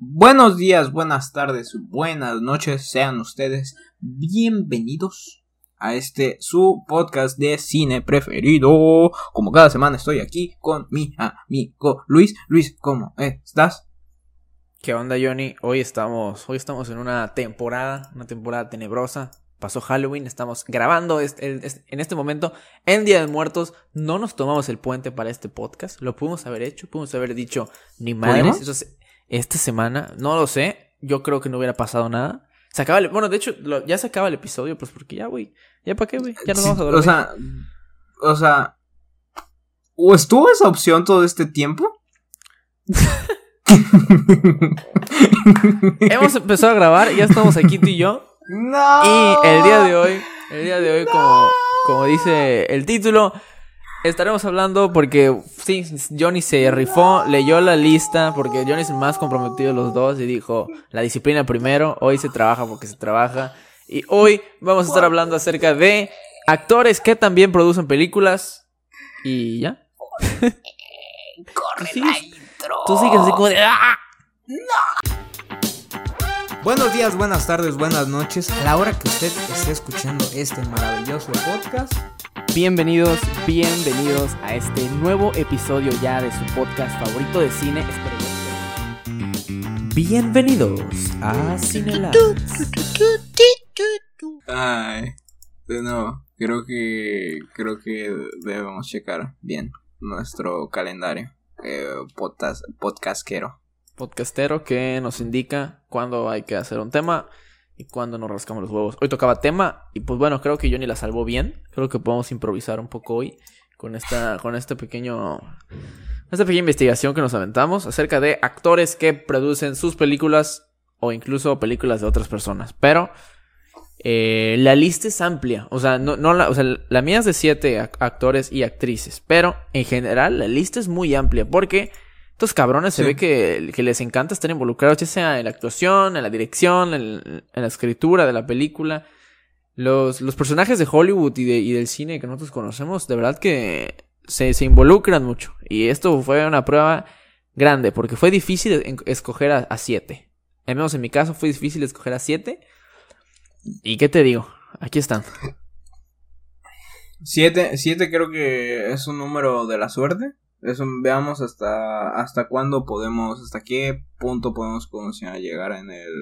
Buenos días, buenas tardes, buenas noches, sean ustedes bienvenidos a este su podcast de cine preferido. Como cada semana estoy aquí con mi amigo Luis. Luis, ¿cómo estás? ¿Qué onda, Johnny? Hoy estamos, hoy estamos en una temporada, una temporada tenebrosa. Pasó Halloween, estamos grabando en este momento en Día de Muertos. No nos tomamos el puente para este podcast. Lo pudimos haber hecho, pudimos haber dicho ni madres. Eso esta semana, no lo sé. Yo creo que no hubiera pasado nada. Se acaba el, bueno, de hecho, ya se acaba el episodio, pues porque ya, güey. ¿Ya para qué, güey? Ya nos vamos a dormir. O sea, o sea, ¿o estuvo esa opción todo este tiempo? Hemos empezado a grabar, ya estamos aquí tú y yo. No. Y el día de hoy, el día de hoy, como, como dice el título, estaremos hablando porque sí, Johnny se rifó, leyó la lista, porque Johnny es el más comprometido de los dos y dijo, la disciplina primero, hoy se trabaja porque se trabaja. Y hoy vamos a estar hablando acerca de actores que también producen películas. Y ya. Corre la intro. Tú sigues así como de... ¡Ah! Buenos días, buenas tardes, buenas noches. A la hora que usted esté escuchando este maravilloso podcast. Bienvenidos, bienvenidos a este nuevo episodio ya de su podcast favorito de cine. Bienvenidos a Cinelab. Ay, de nuevo, creo que creo que debemos checar bien nuestro calendario eh, podcast, podcastero podcastero que nos indica cuándo hay que hacer un tema y cuándo nos rascamos los huevos. Hoy tocaba tema y pues bueno, creo que Johnny la salvó bien. Creo que podemos improvisar un poco hoy con esta con este pequeño esta pequeña investigación que nos aventamos acerca de actores que producen sus películas o incluso películas de otras personas. Pero eh, la lista es amplia, o sea, no, no la, o sea, la mía es de siete actores y actrices, pero en general la lista es muy amplia porque estos cabrones se ve que, les encanta estar involucrados, ya sea en la actuación, en la dirección, en, la escritura de la película. Los, los personajes de Hollywood y, de, y, del cine que nosotros conocemos, de verdad que se, se, involucran mucho. Y esto fue una prueba grande, porque fue difícil escoger a, siete. Al menos en mi caso fue difícil escoger a siete. ¿Y qué te digo? Aquí están. Siete, siete creo que es un número de la suerte. Eso, veamos hasta, hasta cuándo podemos, hasta qué punto podemos llegar en el...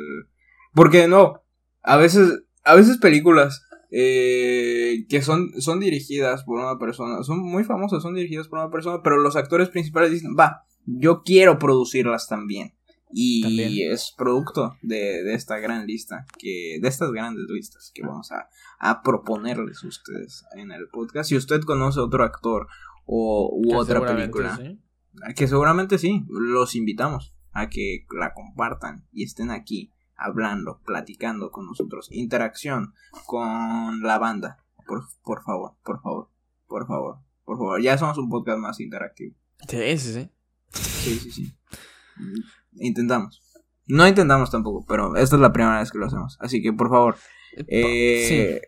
Porque no, a veces, a veces películas eh, que son, son dirigidas por una persona, son muy famosas, son dirigidas por una persona, pero los actores principales dicen, va, yo quiero producirlas también. Y es producto de, de, esta gran lista, que, de estas grandes listas que vamos a, a proponerles a ustedes en el podcast. Si usted conoce otro actor o u otra película. Que seguramente sí, los invitamos a que la compartan y estén aquí hablando, platicando con nosotros, interacción con la banda. Por, por favor, por favor, por favor, por favor. Ya somos un podcast más interactivo. Sí, sí, sí. Sí, sí, sí. Intentamos. No intentamos tampoco, pero esta es la primera vez que lo hacemos. Así que, por favor, eh,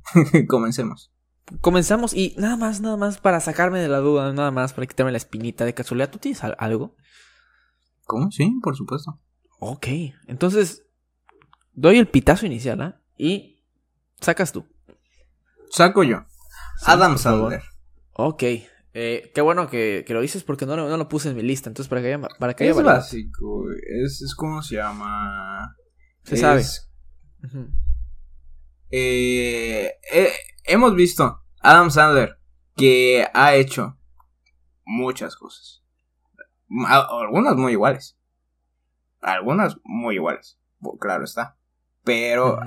comencemos. Comenzamos y nada más, nada más para sacarme de la duda, nada más para quitarme la espinita de casualidad. ¿Tú tienes algo? ¿Cómo? Sí, por supuesto. Ok, entonces doy el pitazo inicial, ¿ah? Y sacas tú. Saco yo. Adam Sandler. Ok, eh, qué bueno que, lo dices porque no, no, lo puse en mi lista. Entonces, para que haya, para que Es básico, es, es como se llama. Se sabe. Eh, eh, hemos visto Adam Sandler que ha hecho muchas cosas. Algunas muy iguales. Algunas muy iguales. Claro está. Pero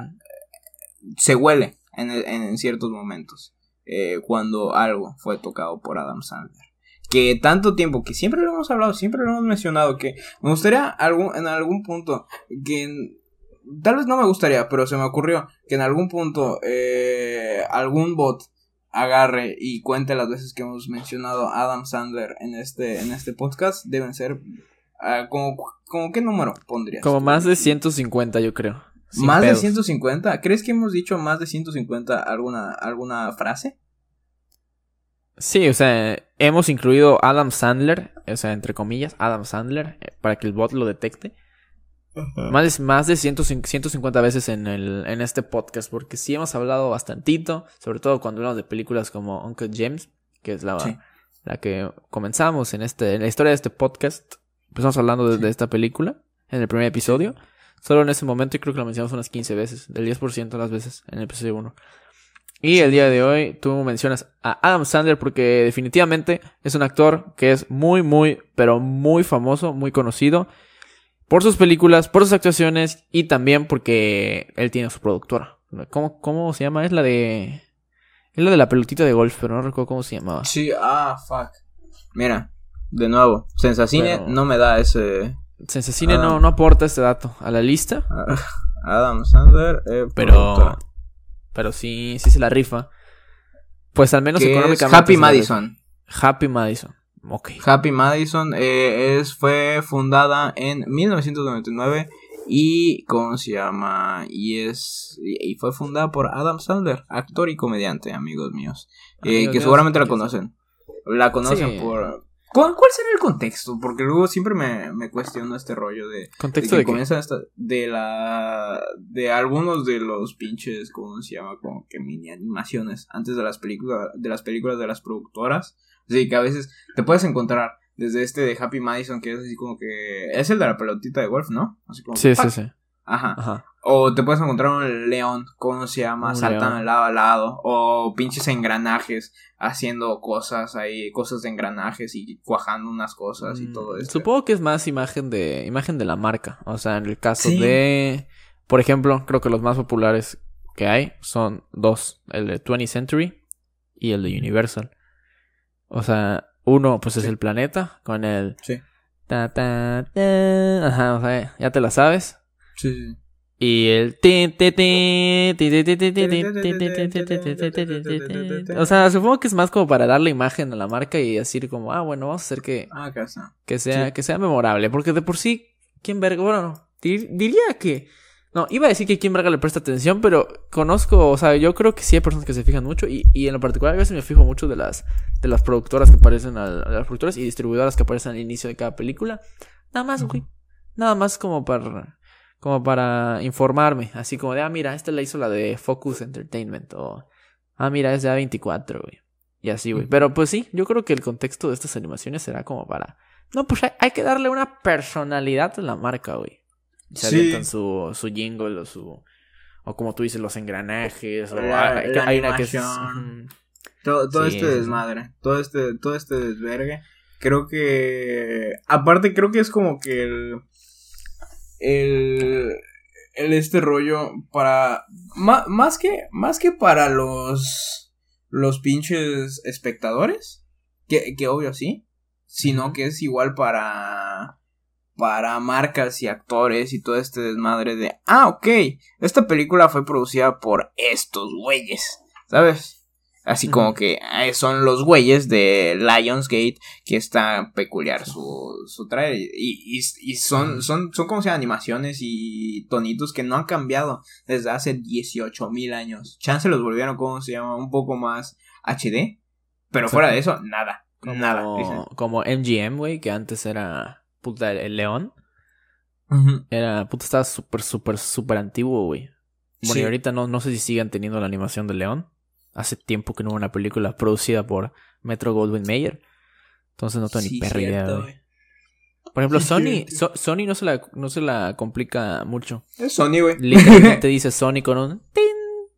se huele en, ciertos momentos eh, cuando algo fue tocado por Adam Sandler. Que tanto tiempo, que siempre lo hemos hablado, siempre lo hemos mencionado, que me gustaría algún, en algún punto que tal vez no me gustaría, pero se me ocurrió que en algún punto eh, algún bot agarre y cuente las veces que hemos mencionado a Adam Sandler en este, en este podcast. Deben ser. Uh, como, como, qué número pondrías? Como más de 150, yo creo. ¿Más de 150? ¿Crees que hemos dicho más de 150 alguna, alguna frase? Sí, o sea, hemos incluido Adam Sandler, o sea, entre comillas, Adam Sandler, eh, para que el bot lo detecte. Más de, más de 150 veces en, el, en este podcast, porque sí hemos hablado bastantito, sobre todo cuando hablamos de películas como Uncle James, que es la, la que comenzamos en, este, en la historia de este podcast. Empezamos hablando de, esta película en el primer episodio. Solo en ese momento, y creo que lo mencionamos unas 15 veces, del 10% de las veces en el episodio 1. Y el día de hoy tú mencionas a Adam Sandler porque definitivamente es un actor que es muy, muy, pero muy famoso, muy conocido por sus películas, por sus actuaciones y también porque él tiene su productora. ¿Cómo, cómo se llama? Es la de... Es la de la pelotita de golf, pero no recuerdo cómo se llamaba. Sí, ah, fuck. Mira, de nuevo, Sensacine no me da ese... Sensacine no, no aporta este dato a la lista. Adam Sandler, eh, pero... Pero sí, sí se la rifa. Pues al menos económicamente. Happy Madison. Happy Madison. Happy Madison eh, es, fue fundada en 1999 y ¿cómo se llama? Y es y fue fundada por Adam Sandler, actor y comediante, amigos míos, eh, que seguramente la conocen. La conocen por ¿Cuál, será el contexto? Porque luego siempre me, me cuestiono este rollo de, ¿Contexto de que comienza de la de algunos de los pinches cómo se llama como que mini animaciones antes de las películas de las películas de las productoras, así que a veces te puedes encontrar desde este de Happy Madison que es así como que es el de la pelotita de golf, ¿no? Así como sí, sí, sí. Ajá. Ajá. O te puedes encontrar un león, ¿cómo se llama? Saltan de lado a lado. O pinches engranajes haciendo cosas ahí, cosas de engranajes y cuajando unas cosas y mm, todo eso. Supongo que es más imagen de, imagen de la marca. O sea, en el caso de, por ejemplo, creo que los más populares que hay son dos. El de 20th Century y el de Universal. O sea, uno pues es el planeta con el... Sí. Ta, ta, ta, ajá, o sea, ya te la sabes. Sí, sí. Y el... O sea, supongo que es más como para darle imagen a la marca y decir como, ah, bueno, vamos a hacer que... Que sea, que sea memorable. Porque de por sí, ¿quién verga? Bueno, diría que... No, iba a decir que quien verga le presta atención, pero conozco, o sea, yo creo que sí hay personas que se fijan mucho y, y en lo particular a veces me fijo mucho de las, de las productoras que aparecen, a, las productoras y distribuidoras que aparecen al inicio de cada película. Nada más, güey. Nada más como para como para informarme, así como de, ah, mira, esta la hizo la de Focus Entertainment, o, ah, mira, es de A24, güey. Y así, güey. Pero pues sí, yo creo que el contexto de estas animaciones será como para, no, pues hay, que darle una personalidad a la marca, güey. Se sí. su, su jingle o su, o como tú dices, los engranajes, o hay, una que es... Todo, todo este desmadre, todo este, todo este desvergue. Creo que, aparte creo que es como que el el, el este rollo para más que más que para los los pinches espectadores que, que obvio sí sino que es igual para para marcas y actores y todo este desmadre de ah ok esta película fue producida por estos güeyes sabes Así como que son los güeyes de Lionsgate que está peculiar su, su trailer. Y, y, son, son, son como sea animaciones y tonitos que no han cambiado desde hace 18 mil años. Chance los volvieron, como se llama? Un poco más HD. Pero fuera de eso, nada. nada. Como MGM, güey, que antes era puta el, león. Era, puta, estaba súper, súper, súper antiguo, güey. Bueno, y ahorita no, no sé si siguen teniendo la animación del león. Hace tiempo que no hubo una película producida por Metro Goldwyn Mayer. Entonces no tengo ni perra idea, Por ejemplo, Sony, Sony no se, la, no se la complica mucho. Es Sony, güey. Literalmente dice Sony con un tin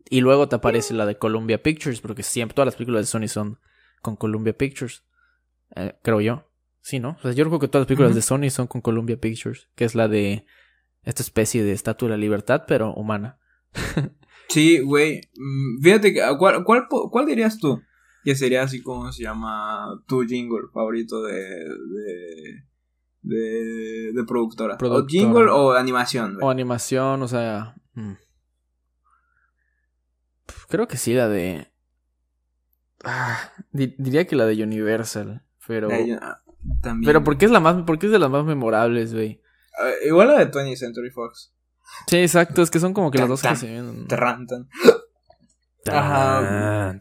y luego te aparece la de Columbia Pictures, porque siempre todas las películas de Sony son con Columbia Pictures. Eh, creo yo. Sí, ¿no? O sea, yo creo que todas las películas de Sony son con Columbia Pictures, que es la de esta especie de estatua de la libertad, pero humana. Sí, güey. Mm, fíjate, ¿cuál, cuál, cuál dirías tú? Que sería así como se llama tu jingle favorito de, de, de, de productora. ¿O jingle o animación? O animación, o sea... Mm. Creo que sí, la de... Ah, diría que la de Universal, pero... Ah, también. Pero porque es la más, porque es de las más memorables, güey. Ah, igual la de 20th Century Fox. Sí, exacto, es que son como que las dos que se vienen. Ajá.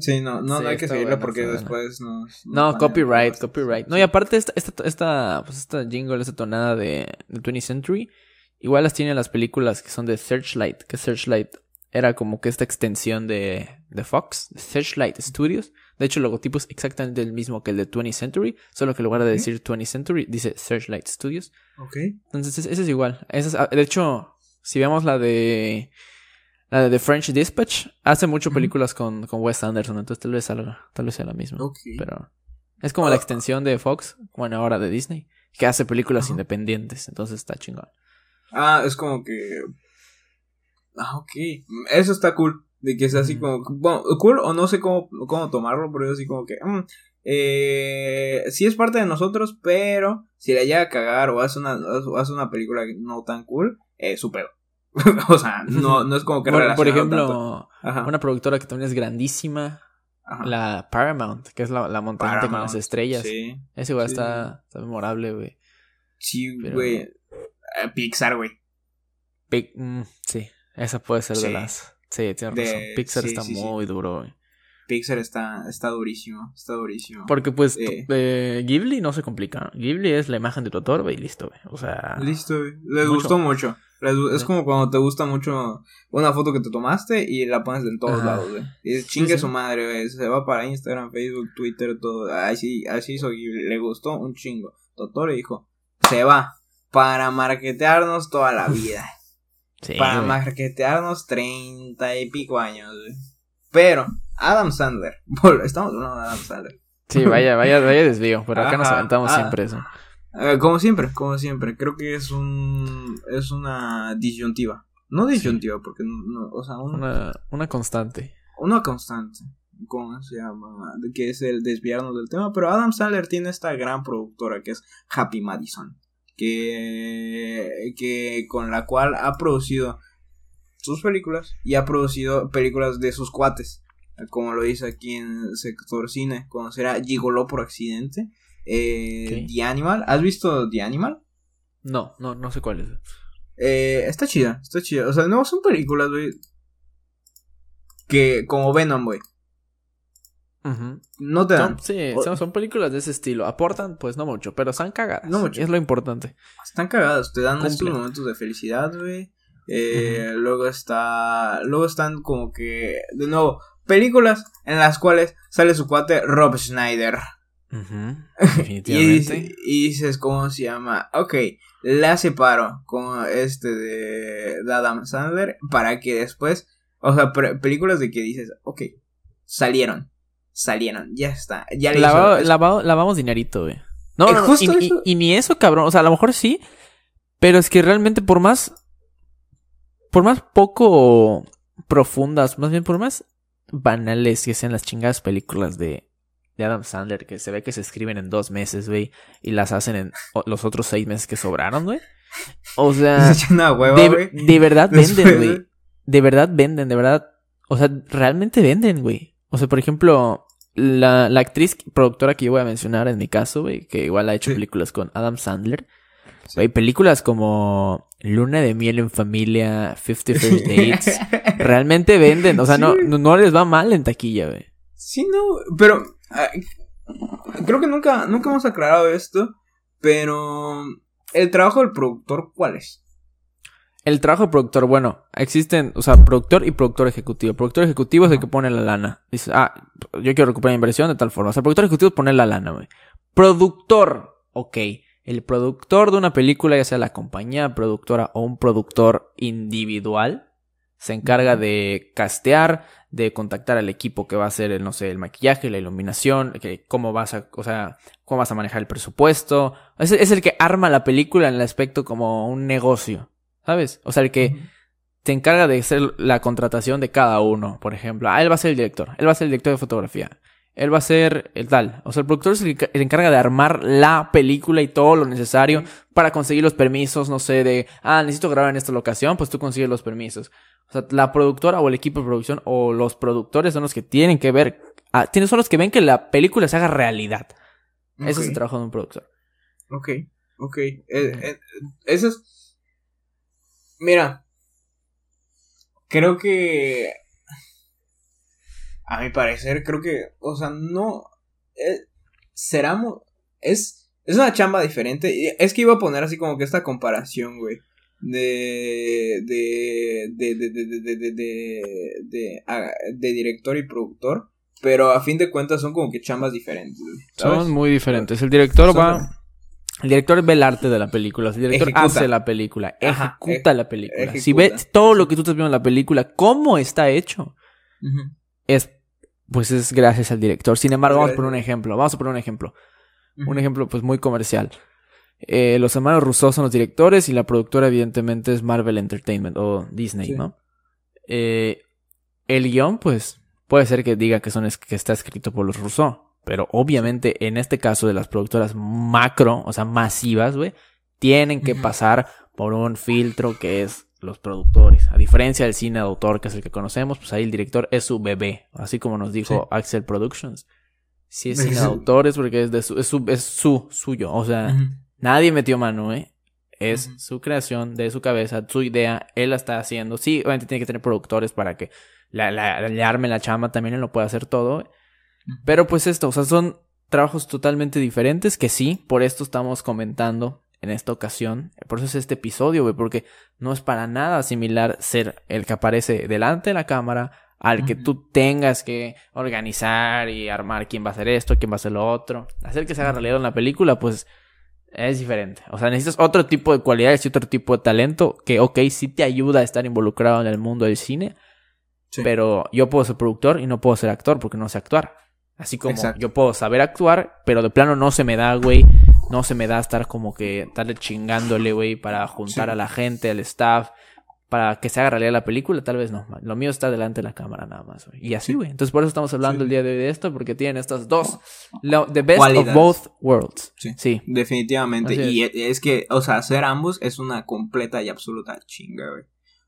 Sí, no, no, Sí, no hay que seguirla porque después nos. No, nos copyright, ponen- copyright. No, y aparte esta, esta, esta, pues esta jingle, esta tonada de, de 20th Century, igual las tienen las películas que son de Searchlight, que Searchlight era como que esta extensión de, de Fox, de Searchlight Studios. De hecho, el logotipo es exactamente el mismo que el de 20th Century, solo que en lugar de decir 20th Century, dice Searchlight Studios. Ok. Entonces, ese ese es igual. Es- ah, de hecho, si vemos la de la de The French Dispatch, hace mucho películas con, con Wes Anderson, entonces tal vez salga, tal vez sea la misma. Ok. Pero es como la Ah. extensión de Fox, bueno, ahora de Disney, que hace películas independientes, entonces está chingón. Ah, es como que. Ah, ok. Eso está cool. De que sea así como. Bueno, cool o no sé cómo, cómo tomarlo, pero es así como que. mm, eh, sí es parte de nosotros, pero si la llega a cagar o hace una, o hace una película no tan cool, eh, su pedo. o sea, no, no es como que Por, por ejemplo, una productora que también es grandísima, ajá. la Paramount, que es la, la montaña con las estrellas. Sí, Ese igual sí, está, está memorable, güey. sí, güey. Eh, Pixar, güey. Pic- mm, sí, esa puede ser de las... Sí, tienes De- razón. Pixar sí, está sí, sí. muy duro, güey. Pixar está, está durísimo. Está durísimo. Porque pues Sí. eh, Ghibli no se complica. Ghibli es la imagen de Totoro y listo, güey. O sea... Listo, güey. Les Mucho. gustó mucho. Les es como cuando te gusta mucho una foto que te tomaste y la pones en todos Ajá. lados, güey. Y dices, chingue su madre, güey. Se va para Instagram, Facebook, Twitter, todo. Así, así hizo Ghibli. Le gustó un chingo. Totoro dijo, se va. Para marketearnos toda la vida. Sí, para güey. marketearnos treinta y pico años, güey. Pero, Adam Sandler. Estamos hablando de Adam Sandler. Sí, vaya, vaya, vaya desvío. Pero acá nos Ajá, aventamos ah. siempre eso. Eh, como siempre, como siempre. Creo que es un. Es una disyuntiva. No disyuntiva, porque no, no- o sea, un- una, Una, una constante. constante. ¿Cómo se llama? Que es el desviarnos del tema. Pero Adam Sandler tiene esta gran productora que es Happy Madison. Que, que con la cual ha producido sus películas y ha producido películas de sus cuates. Como lo dice aquí en Sector Cine. Conocerá Gigoló por accidente. Eh. The Animal. ¿Has visto The Animal? No, no, no sé cuál es. Eh, está chida, está chida. O sea, no son películas, güey. Que como Venom, güey. No te dan. Son, sí, O- son, son películas de ese estilo. Aportan, pues no mucho, pero están cagadas. No mucho. Es lo importante. Están cagadas. Te dan estos Cumplen. momentos de felicidad, güey. Eh, Luego está. Luego están como que. De nuevo, películas en las cuales sale su cuate Rob Schneider. Y, Definitivamente. y dices, ¿cómo se llama? Ok, la separo con este de, de Adam Sandler para que después, o sea, películas de que dices, ok, salieron, salieron, ya está, ya le Lavado- lavamos dinerito, güey. No, Eh, no, no, justo y, y- eso- y ni eso, cabrón. O sea, a lo mejor sí. Pero es que realmente por más. Por más poco profundas, más bien por más banales que sean las chingadas películas de, de Adam Sandler, que se ve que se escriben en dos meses, güey, y las hacen en los otros seis meses que sobraron, güey. O sea, una hueva, de, de verdad venden, de- güey. De verdad venden, de verdad. O sea, realmente venden, güey. O sea, por ejemplo, la, la actriz productora que yo voy a mencionar en mi caso, güey, que igual ha hecho Sí. películas con Adam Sandler. Güey, películas como Luna de miel en familia, Fifty First Dates, realmente venden. O sea, no, Sí. no, no les va mal en taquilla, güey. Sí, no, pero ah, creo que nunca, nunca hemos aclarado esto, pero el trabajo del productor, ¿cuál es? El trabajo de productor, bueno, existen, o sea, productor y productor ejecutivo. Productor ejecutivo es el que pone la lana. Dice, ah, yo quiero recuperar inversión de tal forma. O sea, productor ejecutivo es poner la lana, güey. Productor, ok. El productor de una película, ya sea la compañía productora o un productor individual, se encarga de castear, de contactar al equipo que va a hacer el, no sé, el maquillaje, la iluminación, que cómo vas a, o sea, cómo vas a manejar el presupuesto. Es, es el que arma la película en el aspecto como un negocio. ¿Sabes? O sea, el que te encarga de hacer la contratación de cada uno, por ejemplo. Ah, él va a ser el director. Él va a ser el director de fotografía. Él va a ser el tal. O sea, el productor es el que se encarga de armar la película y todo lo necesario para conseguir los permisos, no sé, de, ah, necesito grabar en esta locación, pues tú consigues los permisos. O sea, la productora o el equipo de producción o los productores son los que tienen que ver, ah, tienen- son los que ven que la película se haga realidad. Ese es el trabajo de un productor. Ok, ok. Eh, eh, eso es. Mira. Creo que. a mi parecer, creo que, o sea, no, eh, será, es, es una chamba diferente. Es que iba a poner así como que esta comparación, güey. De de de, de, de, de, de, de, de, director y productor. Pero a fin de cuentas son como que chambas diferentes. Son muy diferentes. El director va. El director ve el arte de la película. El director hace la película. ejecuta la película. Si ves todo lo que tú estás viendo en la película, cómo está hecho, es. Pues es gracias al director. Sin embargo, vamos a poner un ejemplo. Vamos a poner un ejemplo. Un ejemplo, pues, muy comercial. Eh, los hermanos Rousseau son los directores y la productora, evidentemente, es Marvel Entertainment o Disney, ¿no? Eh, el guion, pues, puede ser que diga que, son, que está escrito por los Rousseau. Pero obviamente, en este caso de las productoras macro, o sea, masivas, güey, tienen que pasar por un filtro que es los productores. A diferencia del cine de autor, que es el que conocemos, pues ahí el director es su bebé. Así como nos dijo Axel Productions. Si es cine de autor es porque es, de su, es, su, es su suyo. O sea, nadie metió mano, ¿eh? Es su creación, de su cabeza, su idea. Él la está haciendo. Sí, obviamente tiene que tener productores para que la, la, le arme la chama. También él lo puede hacer todo. Pero pues esto, o sea, son trabajos totalmente diferentes que sí, por esto estamos comentando en esta ocasión. Por eso es este episodio, güey, porque no es para nada similar ser el que aparece delante de la cámara al que tú tengas que organizar y armar quién va a hacer esto, quién va a hacer lo otro. Hacer que se haga realidad en la película, pues es diferente. O sea, necesitas otro tipo de cualidades y otro tipo de talento que, ok, sí te ayuda a estar involucrado en el mundo del cine. Pero yo puedo ser productor y no puedo ser actor porque no sé actuar. Así como yo puedo saber actuar, pero de plano no se me da, güey. No se me da estar como que estarle chingándole, güey, para juntar a la gente, al staff, para que se haga realidad la película, tal vez no. Lo mío está delante de la cámara nada más, güey. Y así, güey. Entonces por eso estamos hablando el día de hoy de esto, porque tienen estas dos, the best of both worlds. Sí. sí. Definitivamente. Y es que, o sea, hacer ambos es una completa y absoluta chinga, güey.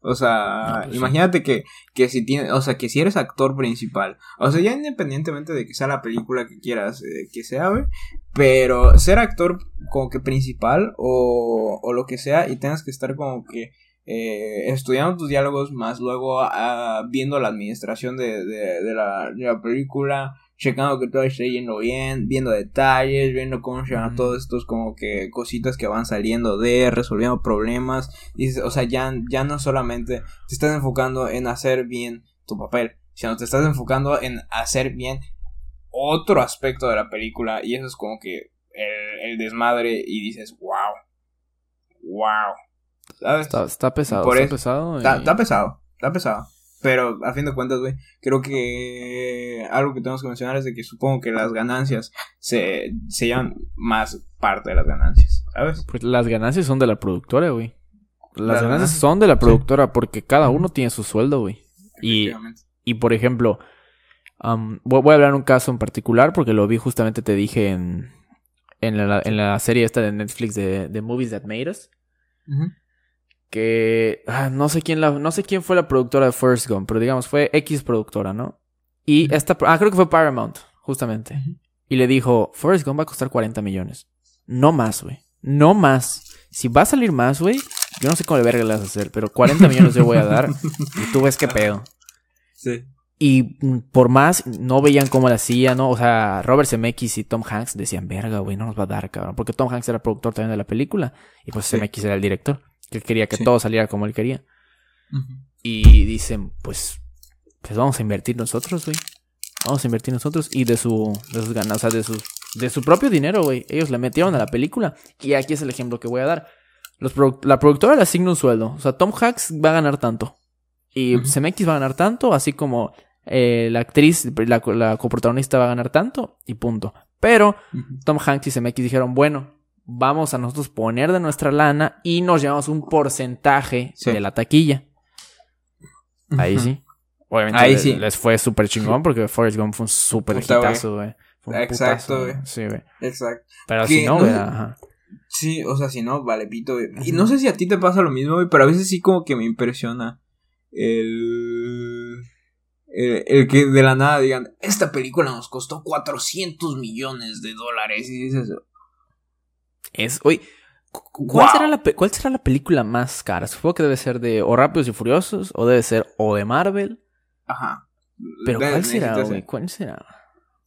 O sea, pues imagínate que, que si tienes, o sea, que si eres actor principal, o sea, ya independientemente de que sea la película que quieras eh, que sea, güey, pero ser actor como que principal o, o lo que sea y tengas que estar como que eh, estudiando tus diálogos más luego ah, viendo la administración de, de, de, la, de la película checando que todo esté yendo bien, viendo detalles, viendo cómo se llaman todos estos como que cositas que van saliendo de, resolviendo problemas. Y, o sea, ya, ya no solamente te estás enfocando en hacer bien tu papel, sino te estás enfocando en hacer bien otro aspecto de la película. Y eso es como que el, desmadre y dices, wow, wow. Está, pesado, está pesado. está pesado, está pesado. Pero a fin de cuentas, güey, creo que algo que tenemos que mencionar es de que supongo que las ganancias se, se llevan más parte de las ganancias, ¿sabes? Pues las ganancias son de la productora, güey. Las, ganancias son de la productora porque cada uno tiene su sueldo, güey. Y, y por ejemplo, voy, a hablar un caso en particular porque lo vi justamente, te dije, en, en, la, en la serie esta de Netflix de, de Movies That Made Us que ah, no sé quién la, no sé quién fue la productora de First Gump, pero digamos fue X productora, ¿no? Y esta, ah, creo que fue Paramount, justamente. Y le dijo, First Gump va a costar 40 millones. No más, güey. No más. Si va a salir más, güey, yo no sé cómo verga le vas a hacer, pero 40 millones yo voy a dar y tú ves qué pedo. Sí. Y por más, no veían cómo la hacía, ¿no? O sea, Robert Zemeckis y Tom Hanks decían, verga, güey, no nos va a dar, cabrón. Porque Tom Hanks era productor también de la película y pues Zemeckis era el director. Que quería que todo saliera como él quería. Y dicen, pues, pues vamos a invertir nosotros, güey. Vamos a invertir nosotros. Y de su, de sus ganas, o sea, de su, de su propio dinero, güey. Ellos le metieron a la película. Y aquí es el ejemplo que voy a dar. Los la productora le asigna un sueldo. O sea, Tom Hanks va a ganar tanto. Y uh va a ganar tanto, así como eh, la actriz, la, la, coprotagonista va a ganar tanto, y punto. Pero Tom Hanks y CMX dijeron, bueno, vamos a nosotros poner de nuestra lana y nos llevamos un porcentaje de la taquilla. Ahí sí. Obviamente Ahí les, sí. les fue súper chingón porque Forrest Gump fue un súper hitazo, güey. Exacto, güey. Sí, güey. Exacto. Pero si no, güey, ajá. Sí, o sea, si no, vale, pito, güey. Y no sé si a ti te pasa lo mismo, güey, pero a veces sí como que me impresiona el... el... El, que de la nada digan, esta película nos costó 400 millones de dólares. Y dices, es, oye, ¿cuál, será la, ¿cuál será la película más cara? Supongo que debe ser de o Rápidos y Furiosos, o debe ser o de Marvel. Ajá. Pero de- ¿cuál será, güey? ¿Cuál será?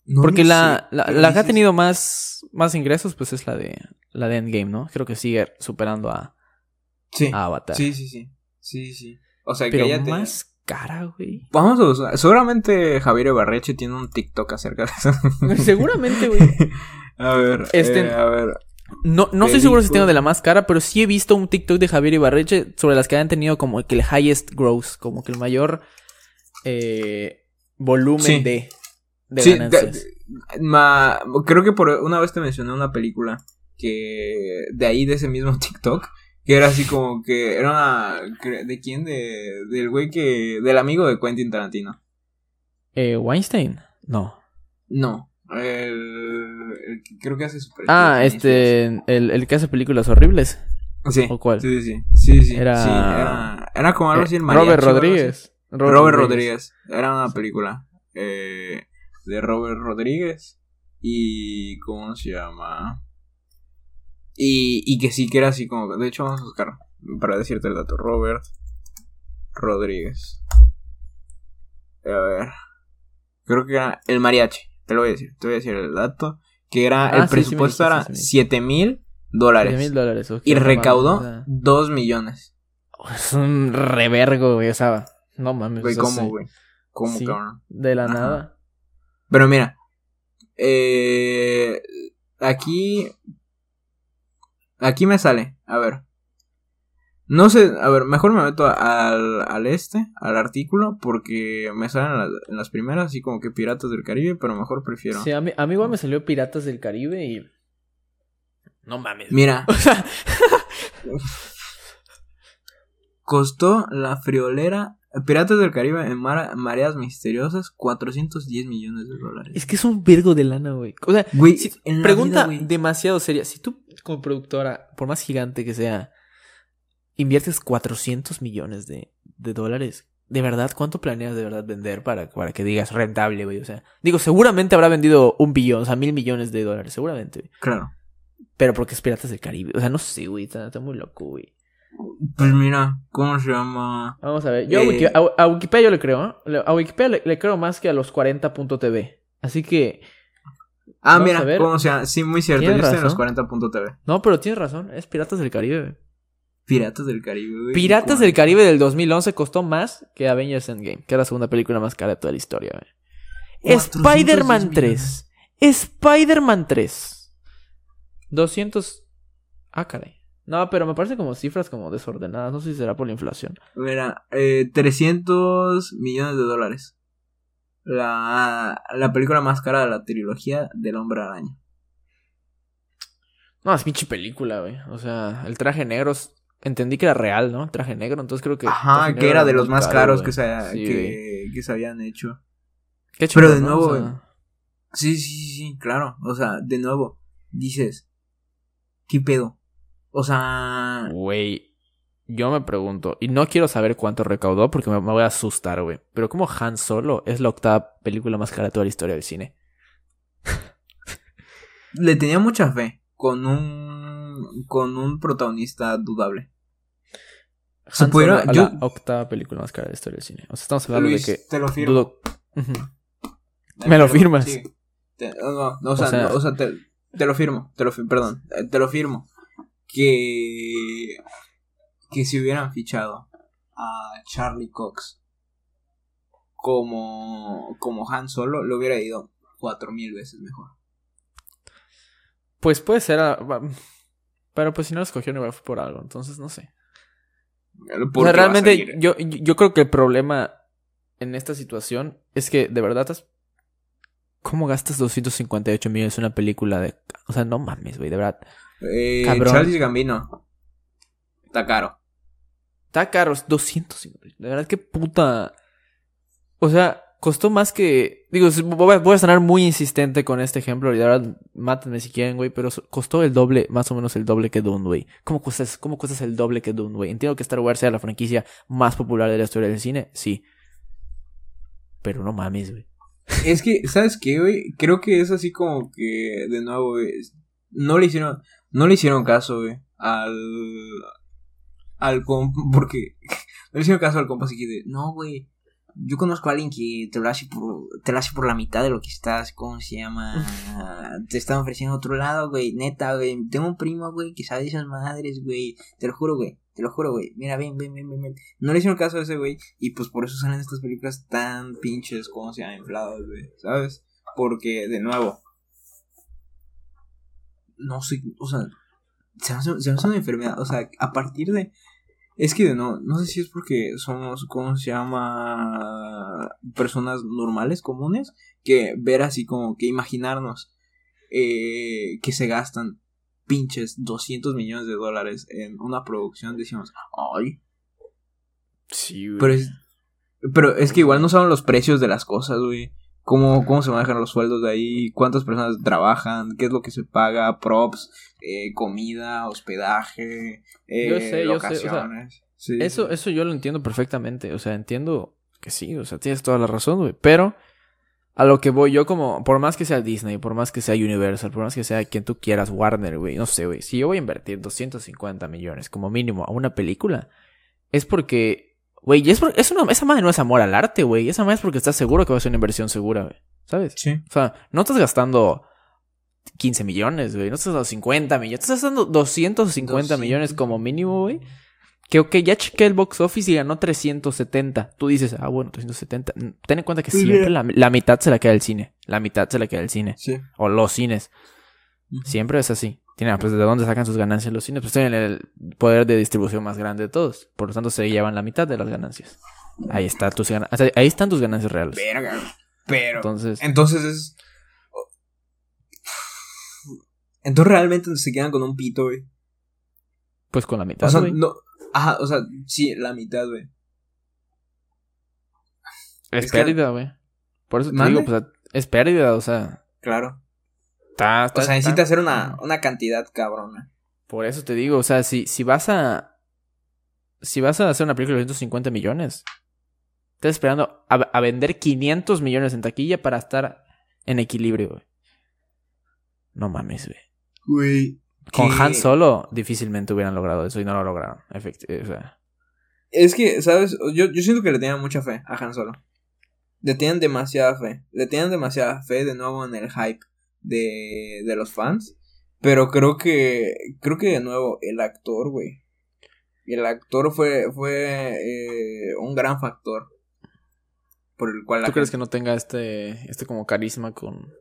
No Porque la, sé, la, que ha tenido más, más ingresos, pues es la de la de Endgame, ¿no? Creo que sigue superando a, Sí, a Avatar. sí, sí, sí. Sí, sí. O sea, Pero que ya te- más cara, güey. Vamos a usar. Seguramente Javier Ibarreche tiene un TikTok acerca de eso. Seguramente, güey. a ver, Este- eh, a ver. No, no estoy seguro si tengo de la más cara, pero sí he visto un TikTok de Javier Ibarreche sobre las que han tenido como que el highest growth, como que el mayor eh, volumen Sí. de, de Sí, ganancias. de- ma- creo que por una vez te mencioné una película que de ahí de ese mismo TikTok que era así como que era una de quién de del güey que del amigo de Quentin Tarantino. Eh, Weinstein, no. No, el, creo que hace super Ah, este, el, el que hace películas horribles. sí. ¿o cuál? Sí, sí, sí, sí, Era- sí, era, era como algo así Eh, mariachi Robert. Rodríguez. Robert, Rodríguez. Era una película eh, de Robert Rodríguez. Y. ¿Cómo se llama? Y, y que sí que era así como. De hecho, vamos a buscar. Para decirte el dato. Robert Rodríguez. A ver. Creo que era el mariachi. Te lo voy a decir. Te voy a decir el dato. Que era. Ah, el sí, presupuesto dijiste, era sí dijiste. 7 mil dólares. mil dólares. ok, Y mames, recaudó o sea, 2 millones. Es un revergo, güey. O sea, no mames. Güey, o sea, ¿cómo, güey? ¿Cómo, cabrón? De la Ajá. nada. Pero mira, eh, aquí, aquí me sale, a ver, no sé, a ver, mejor me meto al, al este, al artículo, porque me salen en las, en las primeras, así como que Piratas del Caribe, pero mejor prefiero. Sí, a mí, a mí igual me salió Piratas del Caribe y. No mames. Mira, O sea, costó la friolera Piratas del Caribe en mara- mareas misteriosas 410 millones de dólares. es que es un virgo de lana, güey. O sea, Güey, si- pregunta vida, güey. demasiado seria. Si tú, como productora, por más gigante que sea, inviertes 400 millones de, de dólares, ¿de verdad cuánto planeas de verdad vender para, para que digas rentable, güey? O sea, digo, seguramente habrá vendido un billón, o sea, mil millones de dólares, seguramente, güey. Claro. Pero porque es Piratas del Caribe. O sea, no sé, güey, está, está muy loco, güey. Pues mira, ¿cómo se llama? Vamos a ver. Yo a, Eh. Wiki- a- a Wikipedia yo le creo, ¿eh? A Wikipedia le, le creo más que a los 40.tv. Así que. Ah, mira. ¿cómo se llama? Sí, muy cierto. Yo estoy en los razón. 40.tv. No, pero tienes razón. Es Piratas del Caribe, güey. Piratas del Caribe, güey. Piratas del Caribe del 2011 costó más que Avengers Endgame, que era la segunda película más cara de toda la historia, güey. 410 Spider-Man millones. 3. Spider-Man 3. 200. Ah, caray. No, pero me parece como cifras como desordenadas. No sé si será por la inflación. Mira, eh, 300 millones de dólares. La, la película más cara de la trilogía del Hombre Araña. No, es pinche película, güey. O sea, el traje negro. es- Entendí que era real, ¿no? Traje negro. Entonces creo que. Ajá, que era de los más caro, caros que se, Sí, que, que se habían hecho. Qué Pero chido, de ¿no? nuevo, O sea, sí, sí, sí, claro. O sea, de nuevo, dices, ¿qué pedo? O sea, Güey, yo me pregunto, y no quiero saber cuánto recaudó porque me, me voy a asustar, güey. Pero como Han Solo es la octava película más cara de toda la historia del cine. le tenía mucha fe con un, con un protagonista dudable. Se Han pudiera- Solo a yo- la octava película más cara de la historia del cine. O sea, estamos hablando Luis, de que te lo firmo. dudo. Me lo firmas. Sí. Te- no, no, o sea, sea- no, o sea, te, te lo firmo, te lo firmo, perdón, eh, te lo firmo. Que, que si hubieran fichado a Charlie Cox como, como Han Solo, le hubiera ido cuatro mil veces mejor. Pues puede ser. ah, va- Pero pues si no lo escogieron igual fue por algo, entonces no sé. O sea, realmente salir. yo, yo creo que el problema en esta situación es que de verdad estás... ¿Cómo gastas 258 millones en una película de... O sea, no mames, güey, de verdad. Eh, cabrón. Charles Gambino. Está caro. Está caro, es 250. De verdad, qué puta... O sea, costó más que... Digo, voy a, sonar muy insistente con este ejemplo y verdad, mátenme si quieren, güey, pero costó el doble, más o menos el doble que Dune, güey. ¿Cómo cuestas, ¿Cómo cuestas el doble que Dune, güey? Entiendo que Star Wars sea la franquicia más popular de la historia del cine, sí. Pero no mames, güey. Es que, ¿sabes qué, güey? Creo que es así como que, de nuevo, güey, no le hicieron, no le hicieron caso, güey, al, al compa, porque no le hicieron caso al compa así que no, güey, yo conozco a alguien que te lo hace por, te lo hace por la mitad de lo que estás, ¿cómo se llama? te están ofreciendo otro lado, güey, neta, güey. Tengo un primo, güey, que sabe de esas madres, güey. Te lo juro, güey. Te lo juro, güey. Mira, ven, ven, ven, ven, ven. No le hicieron caso a ese, güey. Y pues por eso salen estas películas tan pinches, como se llaman, infladas, güey. ¿Sabes? Porque, de nuevo. No sé, o sea. Se hace, se hace una enfermedad. O sea, a partir de es que no, no sé si es porque somos, ¿cómo se llama? Personas normales, comunes, que ver así como que imaginarnos eh, que se gastan pinches 200 millones de dólares en una producción, decimos, ay. Sí, güey. Pero es, pero es que igual no saben los precios de las cosas, güey. Cómo, cómo se manejan los sueldos de ahí, cuántas personas trabajan, qué es lo que se paga, props, eh, comida, hospedaje, eh, Yo sé, yo sé, o sea, locaciones. Sí, Eso, sí. eso yo lo entiendo perfectamente. O sea, entiendo que sí, o sea, tienes toda la razón, güey. Pero a lo que voy yo como, por más que sea Disney, por más que sea Universal, por más que sea quien tú quieras, Warner, güey, no sé, güey. Si yo voy a invertir 250 millones como mínimo a una película, es porque, güey, es, es una, esa madre no es amor al arte, güey. Esa madre es porque estás seguro que va a ser una inversión segura, güey. ¿Sabes? Sí. O sea, no estás gastando 15 millones, güey. No estás gastando 50 millones. Estás gastando 250 200. millones como mínimo, güey. Que, ok, ya chequé el box office y ganó 370. Tú dices, ah, bueno, 370. Mm, Ten en cuenta que Sí. siempre la, la mitad se la queda el cine. La mitad se la queda el cine. Sí. O los cines. Siempre es así. Tienen, pues, ¿de dónde sacan sus ganancias los cines? Pues tienen el poder de distribución más grande de todos. Por lo tanto, se llevan la mitad de las ganancias. Ahí, está tus gana- o sea, ahí están tus ganancias reales. Güey. Pero. Entonces, Entonces es. Entonces realmente se quedan con un pito, güey. pues con la mitad, O sea, güey. no. Ajá, o sea, sí, la mitad, güey. Es, Es que- pérdida, güey. Por eso te ¿Mande? digo, pues es pérdida, o sea. Claro. Está, O sea, necesita hacer una, una cantidad cabrona. Por eso te digo, o sea, si, si vas a. Si vas a hacer una película de 150 millones, estás esperando a, a vender 500 millones en taquilla para estar en equilibrio, güey. No mames, güey. Güey. Con que- Han Solo difícilmente hubieran logrado eso y no lo lograron. Efecti- o sea, Es que, ¿sabes? Yo, yo siento que le tenían mucha fe a Han Solo. Le tenían demasiada fe. Le tenían demasiada fe de nuevo en el hype de, de los fans. Pero creo que, creo que de nuevo, el actor, güey. El actor fue, fue eh, un gran factor. Por el cual ¿Tú crees que no tenga este, este como carisma con,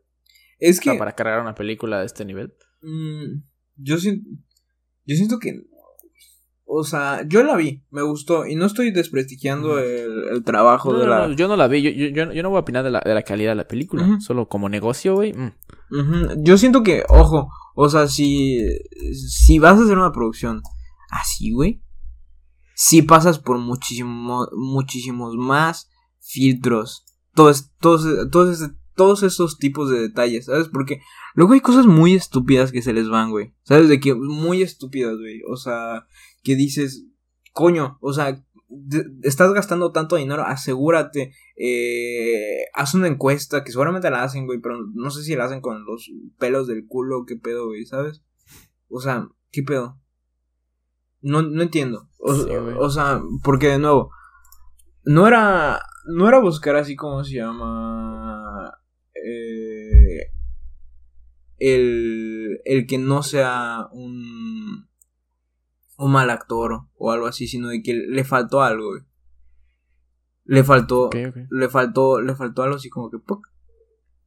Es o sea, que, para cargar una película de este nivel? mm, yo siento, yo siento que, o sea, yo la vi, me gustó. Y no estoy desprestigiando el, el trabajo No, de la... no, yo no la vi, yo, yo, yo- no voy a opinar de la, de la calidad de la película. Solo como negocio, güey. mm. Yo siento que, ojo, o sea, si, si vas a hacer una producción así, güey, si pasas por muchísimo, muchísimos más filtros, todos, todos, todos, todos esos tipos de detalles, ¿sabes? Porque luego hay cosas muy estúpidas que se les van, güey, ¿sabes? De que muy estúpidas, güey, o sea, que dices, coño, o sea, estás gastando tanto dinero, asegúrate, eh, haz una encuesta, que seguramente la hacen, güey, pero no sé si la hacen con los pelos del culo, qué pedo, güey, ¿sabes? O sea, ¿qué pedo? No, no entiendo. O, Sí, güey. o sea, porque de nuevo, no era, no era buscar así como se llama, eh, el, el que no sea un, un mal actor o algo así, sino de que le faltó algo, güey. Le faltó, le faltó, le faltó algo así como que, ¡puc!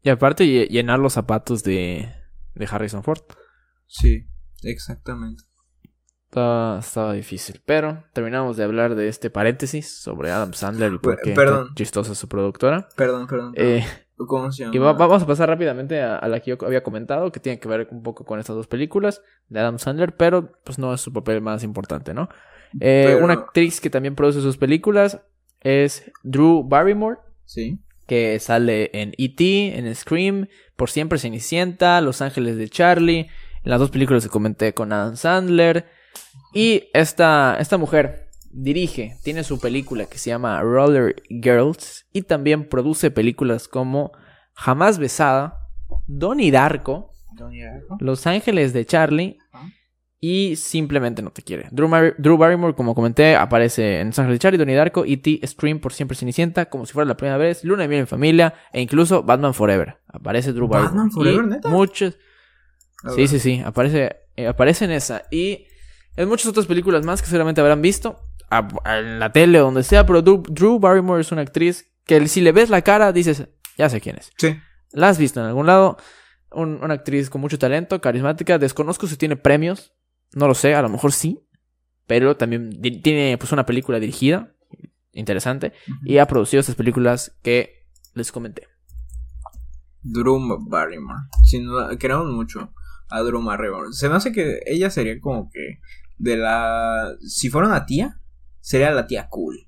Y aparte lle- llenar los zapatos de, de Harrison Ford. sí, exactamente. Estaba, estaba difícil. Pero terminamos de hablar de este paréntesis sobre Adam Sandler y por qué perdón. chistosa su productora. Perdón, perdón. Eh, ¿Cómo se llama? y va- vamos a pasar rápidamente a, a la que yo había comentado, que tiene que ver un poco con estas dos películas de Adam Sandler, pero pues no es su papel más importante, ¿no? Eh, Pero- Una actriz que también produce sus películas es Drew Barrymore. Sí. que sale en E.T., en Scream, Por Siempre Cenicienta, Los Ángeles de Charlie, en las dos películas que comenté con Adam Sandler. Y esta, esta mujer dirige, tiene su película que se llama Roller Girls y también produce películas como Jamás Besada, Donnie Darko, Los Ángeles de Charlie y simplemente no te quiere. Drew, Mar- Drew Barrymore, como comenté, aparece en San Ángel de Charlie, Donnie Darko, E.T., Scream por siempre Cenicienta, como si fuera la primera vez, Luna de Miel en Familia e incluso Batman Forever. Aparece Drew Barrymore. ¿Batman Forever, Y neta? Muchos, Sí, sí, sí, aparece, eh, aparece en esa. Y en muchas otras películas más que seguramente habrán visto, a- a- en la tele o donde sea, pero Drew, Drew Barrymore es una actriz que si le ves la cara dices, ya sé quién es. Sí. La has visto en algún lado, Un- una actriz con mucho talento, carismática, desconozco si tiene premios, no lo sé, a lo mejor sí, pero también tiene pues una película dirigida, interesante, y ha producido estas películas que les comenté. Drew Barrymore. Sin duda, queremos mucho a Drew Barrymore. Se me hace que ella sería como que de la. Si fuera una tía, sería la tía cool.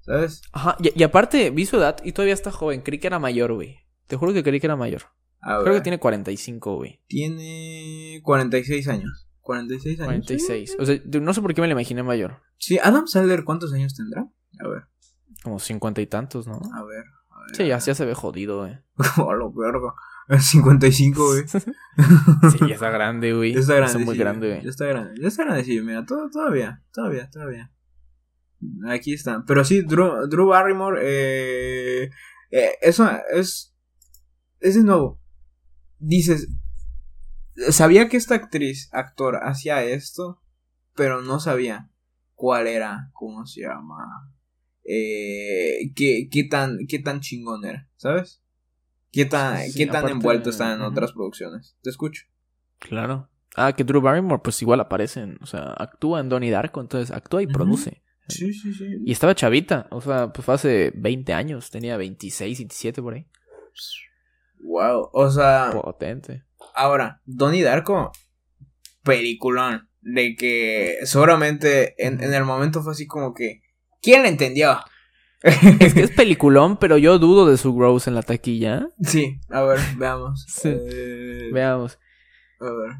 ¿Sabes? Ajá, y, y aparte vi su edad y todavía está joven, creí que era mayor, güey. Te juro que creí que era mayor. Creo que tiene 45, güey. tiene 46 años. 46 años. 46. O sea, no sé por qué me la imaginé mayor. Sí, Adam Sandler, ¿cuántos años tendrá? A ver, Como 50 y tantos, ¿no? a ver. A ver Sí, ya, ya se ve jodido, güey. Oh, lo verga. 55, güey. Sí, ya está grande, güey. Ya está grande. Está muy sí, grande, Ya güey. está grande. Ya está grande, sí. Mira, todo, todavía. Todavía, todavía. Aquí está. Pero sí, Drew, Drew Barrymore. Eh, eh, eso es. Es de nuevo. Dices. Sabía que esta actriz, actor, hacía esto. Pero no sabía cuál era. ¿Cómo se llama? Eh, qué, qué tan, qué tan chingón era, ¿sabes? ¿Qué tan, Sí, qué tan aparte- envuelto está en otras producciones? Te escucho. Claro. Ah, que Drew Barrymore, pues igual aparece. en- O sea, actúa en Donnie Darko, entonces actúa y produce. Sí, sí, sí. Y estaba chavita, o sea, pues fue hace 20 años, tenía 26, 27 por ahí. Wow. O sea, Potente. ahora, Donnie Darko, peliculón. De que seguramente en, en el momento fue así como que. ¿Quién entendió? Es que es peliculón, pero yo dudo de su growth en la taquilla. sí, a ver, veamos. Sí. Eh, Veamos. A ver.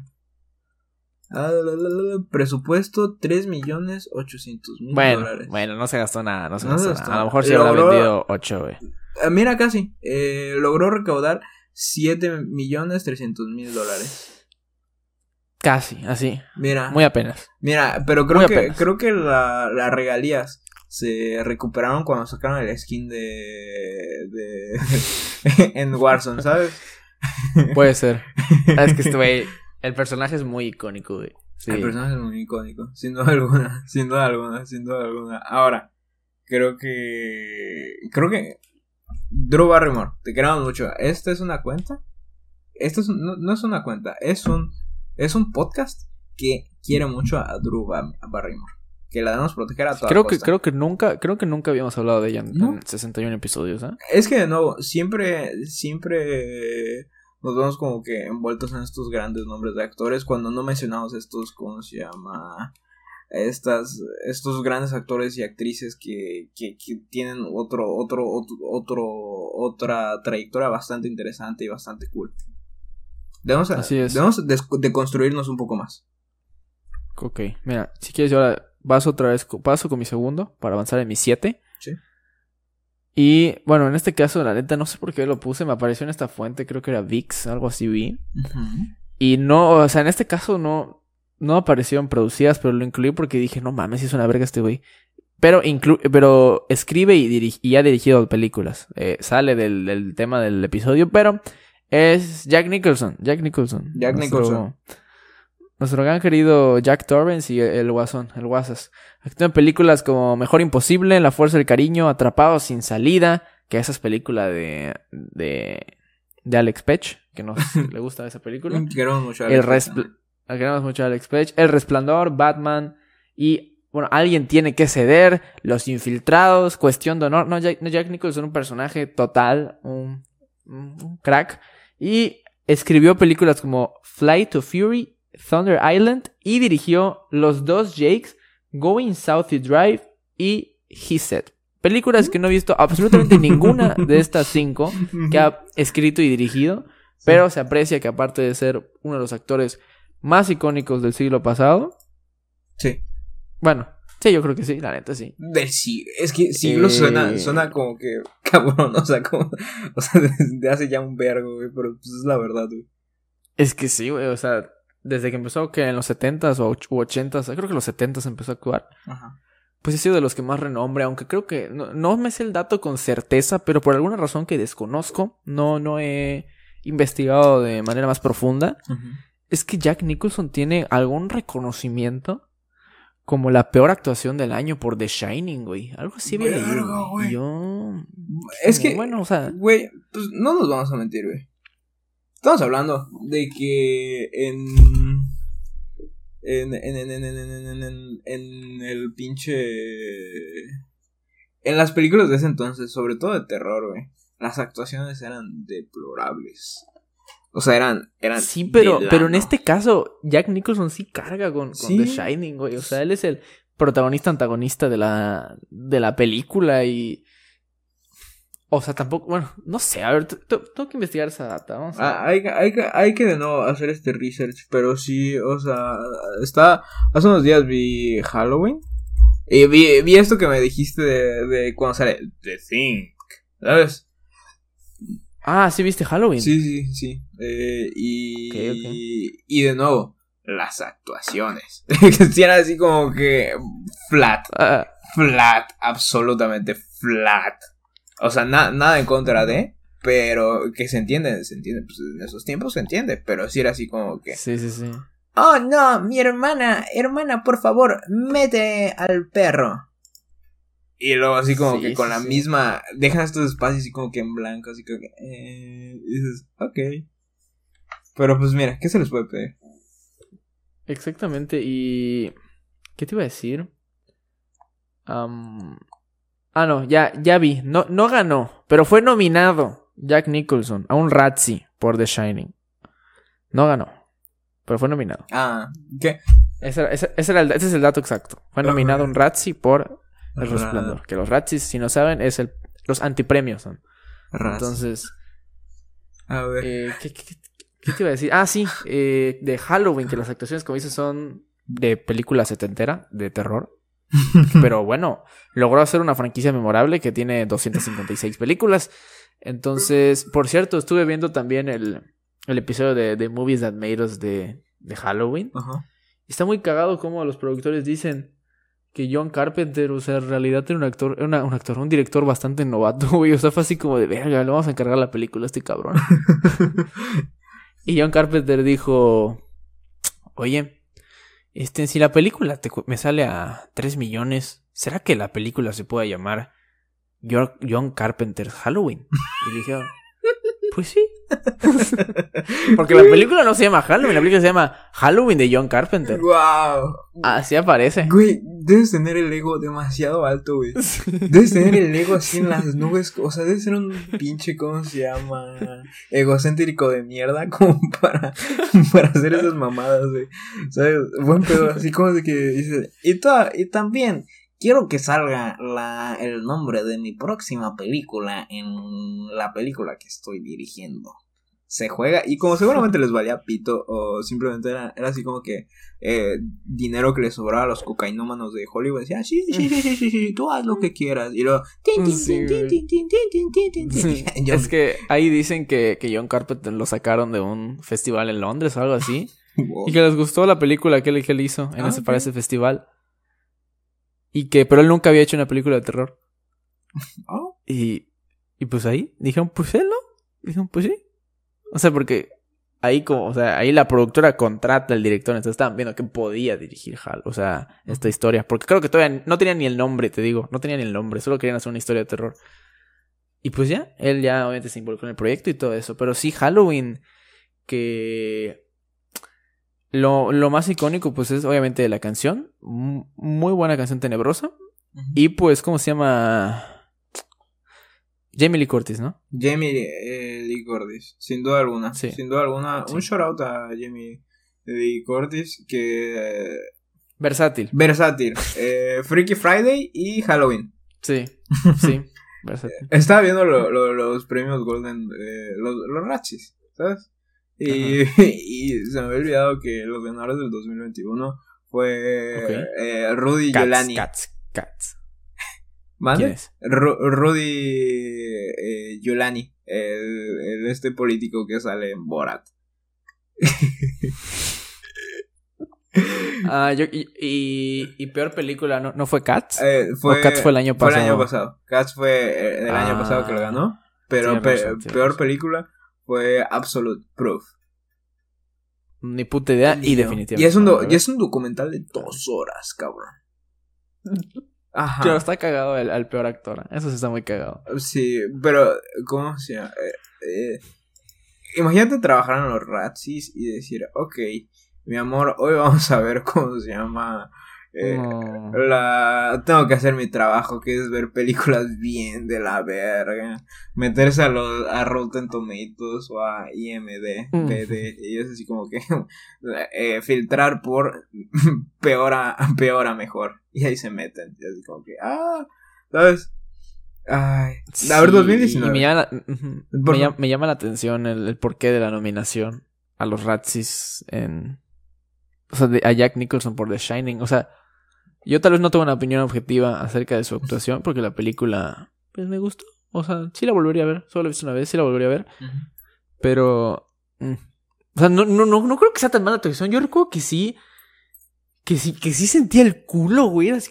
Ah, la, la, la, la, presupuesto 3 millones 800 mil Bueno, dólares. bueno, no se gastó nada, no se No se gastó gastó nada. A lo mejor habrá Logró- vendido 8, güey. Ah, mira, casi. Eh, logró recaudar 7 millones 300 mil dólares. Casi, así. Mira. Muy apenas. Mira, pero creo Muy que apenas. creo que la- las regalías se recuperaron cuando sacaron el skin de, de en Warzone, ¿sabes? Puede ser. Ah, es que este güey, el personaje es muy icónico, güey. Sí. El personaje es muy icónico, sin duda alguna, sin duda alguna, sin duda alguna. Ahora, creo que creo que Drew Barrymore, te queremos mucho. Esta es una cuenta. Esta es un- no, no es una cuenta, es un es un podcast que quiere mucho a Drew Bar- Barrymore, que la debemos proteger a toda Creo que, costa. creo que nunca, creo que nunca habíamos hablado de ella en, No. en 61 episodios, ¿ah? Es que de nuevo, siempre, siempre nos vemos como que envueltos en estos grandes nombres de actores cuando no mencionamos estos, ¿cómo se llama? Estas, estos grandes actores y actrices que, que, que tienen otro, otro, otro, otro, otra trayectoria bastante interesante y bastante cool. Debemos, Así es. debemos des- deconstruirnos un poco más. Ok, mira, si quieres yo ahora paso otra vez, paso con mi segundo para avanzar en mi 7. Y bueno, en este caso, la neta, no sé por qué lo puse, me apareció en esta fuente, creo que era VIX, algo así vi. Y no, o sea, en este caso no, no aparecieron producidas, pero lo incluí porque dije, no mames, es una verga este güey. Pero, inclu pero escribe y, y ha dirigido películas. Eh, sale del, del tema del episodio, pero es Jack Nicholson. Jack Nicholson. Jack Nicholson. Nuestro gran querido Jack Torrance y el Guasón, el Guasas. Actúa en películas como Mejor Imposible, La Fuerza del Cariño, Atrapados sin Salida, que esa es película de, de, de Alex Pech, que nos le gusta esa película. Queremos mucho a El Alex respl- Pech. Queremos mucho a Alex Pech. El Resplandor, Batman y, bueno, alguien tiene que ceder. Los Infiltrados, Cuestión de Honor. No, Jack, no, Jack Nicholson es un personaje total, un, un crack. Y escribió películas como Flight to Fury, Thunder Island y dirigió los dos Jakes, Going South Drive y He Said. Películas que no he visto absolutamente ninguna de estas cinco que ha escrito y dirigido, pero se aprecia que aparte de ser uno de los actores más icónicos del siglo pasado, Sí. bueno, sí, yo creo que sí, la neta sí. Del siglo. Es que siglo Eh. suena, suena como que cabrón, o sea, como, o sea, desde hace ya un vergo, güey, pero pues es la verdad, güey. Es que sí, güey, o sea, desde que empezó, que en los 70s o 80s, creo que en los 70s empezó a actuar. Ajá. Pues he sido de los que más renombre, aunque creo que no, no me sé el dato con certeza, pero por alguna razón que desconozco, no, no he investigado de manera más profunda, es que Jack Nicholson tiene algún reconocimiento como la peor actuación del año por The Shining, güey. Algo así güey. Yo... Es que, Bueno, o sea... güey, pues no nos vamos a mentir, güey. Estamos hablando de que en. En, en, en, en, en, el pinche. En las películas de ese entonces, sobre todo de terror, güey. Las actuaciones eran deplorables. O sea, eran. eran Sí, pero, pero en este caso, Jack Nicholson sí carga con, con Sí. The Shining, güey. O sea, él es el protagonista antagonista de la, de la película y... O sea, tampoco... Bueno, no sé. A ver, tengo que investigar esa data. Vamos a... Ah, hay, que- hay, que- hay que de nuevo hacer este research, pero sí, o sea, está, hace unos días vi Halloween y vi, vi esto que me dijiste de, de cuando sale The Thing, ¿sabes? Ah, ¿sí viste Halloween? Sí, sí, sí, eh, y, y de nuevo, las actuaciones, sí era así como que flat, Ah, flat, absolutamente flat, o sea, na- nada en contra de... Pero que se entiende, se entiende, pues en esos tiempos se entiende, pero sí era así como que... sí, sí, sí. Oh, no, mi hermana, hermana, por favor, mete al perro. Y luego así como Sí, que con sí, la sí. misma, dejan estos espacios así como que en blanco, así como que... Eh, y dices, ok. Pero pues mira, ¿qué se les puede pedir? Exactamente. Y... ¿Qué te iba a decir? Am, Ah, no, ya, ya vi. No, no ganó, pero fue nominado Jack Nicholson a un Razzie por The Shining. No ganó, pero fue nominado. Ah, ¿qué? Ese, era- ese- ese era el- ese es el dato exacto. Fue nominado un Razzie por El Resplandor. Que los Razzies, si no saben, es el, los antipremios son. Entonces, A ver. eh, ¿qué, qué- qué- qué te iba a decir? Ah, sí, eh, de Halloween, que las actuaciones, como dices, son de película setentera, de terror. Pero bueno, logró hacer una franquicia memorable que tiene 256 películas. Entonces, por cierto, estuve viendo también el, el episodio de, de Movies That Made Us de, de Halloween. Ajá. Está muy cagado como los productores dicen que John Carpenter, o sea, en realidad era un actor, una- un actor, un director bastante novato, güey. O sea, fue así como de verga, le vamos a encargar la película a este cabrón. y John Carpenter dijo, oye, este, si la película te me sale a 3 millones, ¿será que la película se pueda llamar John Carpenter's Halloween? Y dijeron, pues sí. Porque la película no se llama Halloween, la película se llama Halloween de John Carpenter. Wow. Así aparece. Güey, debes tener el ego demasiado alto, güey. Debes tener el ego así en las nubes. O sea, debes ser un pinche, ¿cómo se llama? Egocéntrico de mierda, como para, para hacer esas mamadas, güey. ¿Sabes? Buen pedo, así como de que dices. Y, y también quiero que salga la, el nombre de mi próxima película en la película que estoy dirigiendo. Se juega, y como seguramente les valía pito, o simplemente era, era así como que eh, dinero que le sobraba a los cocainómanos de Hollywood. Decía, sí, sí, sí, sí, sí, sí, tú haz lo que quieras. Y luego, Sí. Sí, Es que ahí dicen que, que John Carpenter lo sacaron de un festival en Londres o algo así. Wow. Y que les gustó la película que él, que él hizo en Ah, ese, para ese festival. Y que, pero él nunca había hecho una película de terror. Oh, Y, y pues ahí dijeron, pues él no. Dijeron, pues sí. O sea, porque ahí como, o sea, ahí la productora contrata al director, entonces estaban viendo que podía dirigir Hal, o sea, esta historia. Porque creo que todavía no tenían ni el nombre, te digo, no tenían ni el nombre, solo querían hacer una historia de terror. Y pues ya, él ya obviamente se involucró en el proyecto y todo eso. Pero sí, Halloween, que lo, lo más icónico, pues es obviamente la canción. M- Muy buena canción tenebrosa. Y pues, ¿cómo se llama? Jamie Lee Curtis, ¿no? Jamie eh, Lee Curtis, sin duda alguna. Sí. Sin duda alguna. Sí. Un shout out a Jamie Lee Curtis que. eh, Versátil. versátil. Eh, Freaky Friday y Halloween. Sí, sí. versátil. Estaba viendo lo- lo- los premios Golden, eh, los, los Razzies, ¿sabes? Y, y se me había olvidado que los ganadores del 2021 fue Ok. eh, Rudy Cats, Giuliani. Cats. ¿Quién es? Ru- Rudy eh, el, el este político que sale en Borat. Ah, yo, y, y, y peor película, ¿no, ¿no fue Cats? Eh, fue, ¿O Cats fue el año Fue el pasado? año pasado. Cats fue eh, el año Ah. pasado que lo ganó. Pero pe- razón, peor razón. película fue Absolute Proof. Ni puta idea y definitivamente. Y es, un no y es un documental de dos horas, cabrón. Ajá. Pero está cagado el, al peor actor. Eso sí está muy cagado. Sí, pero, ¿cómo se llama? Eh, eh, imagínate trabajar en los Razzies y decir, ok, mi amor, hoy vamos a ver cómo se llama. Eh, No. La... Tengo que hacer mi trabajo, que es ver películas bien de la verga. Meterse a, los a Rotten Tomatoes o a IMD, Mm. BD, y es así como que eh, filtrar por peor a, peor a mejor. Y ahí se meten. Y así como que, ah, ¿sabes? Ay, a ver, Sí, 2019. Y me llama, la, llama, me llama la atención el, el porqué de la nominación a los Razzies en. O sea, de- a Jack Nicholson por The Shining. O sea, yo tal vez no tengo una opinión objetiva acerca de su actuación porque la película, pues me gustó. O sea, sí la volvería a ver. Solo la he visto una vez, sí la volvería a ver. Pero. mm, O sea, no, no, no, no creo que sea tan mala actuación. Yo recuerdo que sí. Que sí, que sí sentía el culo, güey. Era así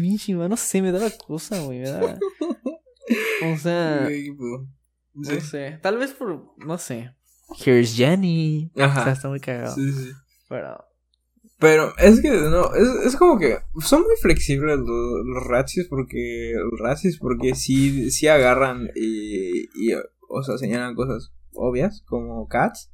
pinche madre", No sé, me daba cosa, güey. Me daba. O sea. No sé. Tal vez por. No sé. Here's Jenny. O sea, Ajá. está muy cagado. Sí, sí. Pero. Pero es que no, es, es como que son muy flexibles los, los Razzies porque los porque sí, sí agarran y, y o sea señalan cosas obvias como Cats.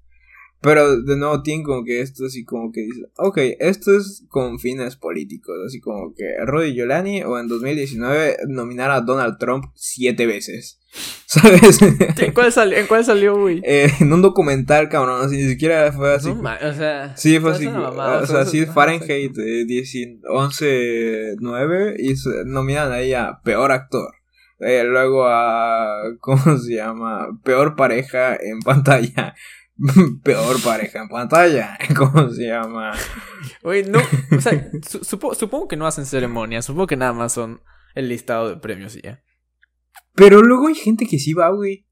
Pero de nuevo tienen como que esto así como que dicen, ok, esto es con fines políticos, así como que Rudy Giuliani o en 2019 nominar a Donald Trump siete veces, ¿sabes? ¿En cuál salió, ¿en cuál salió güey? Eh, en un documental, cabrón, así, ni siquiera fue así. No o sea. Sí, fue así. mamada, o sea, sí, Fahrenheit eh, 10 11-9 y se- nominan ahí a peor actor. Eh, luego a. ¿Cómo se llama? Peor pareja en pantalla. peor pareja en pantalla. ¿Cómo se llama? Güey, no. O sea, su- supo- supongo que no hacen ceremonias. Supongo que nada más son el listado de premios y ya. Pero luego hay gente que sí va, güey.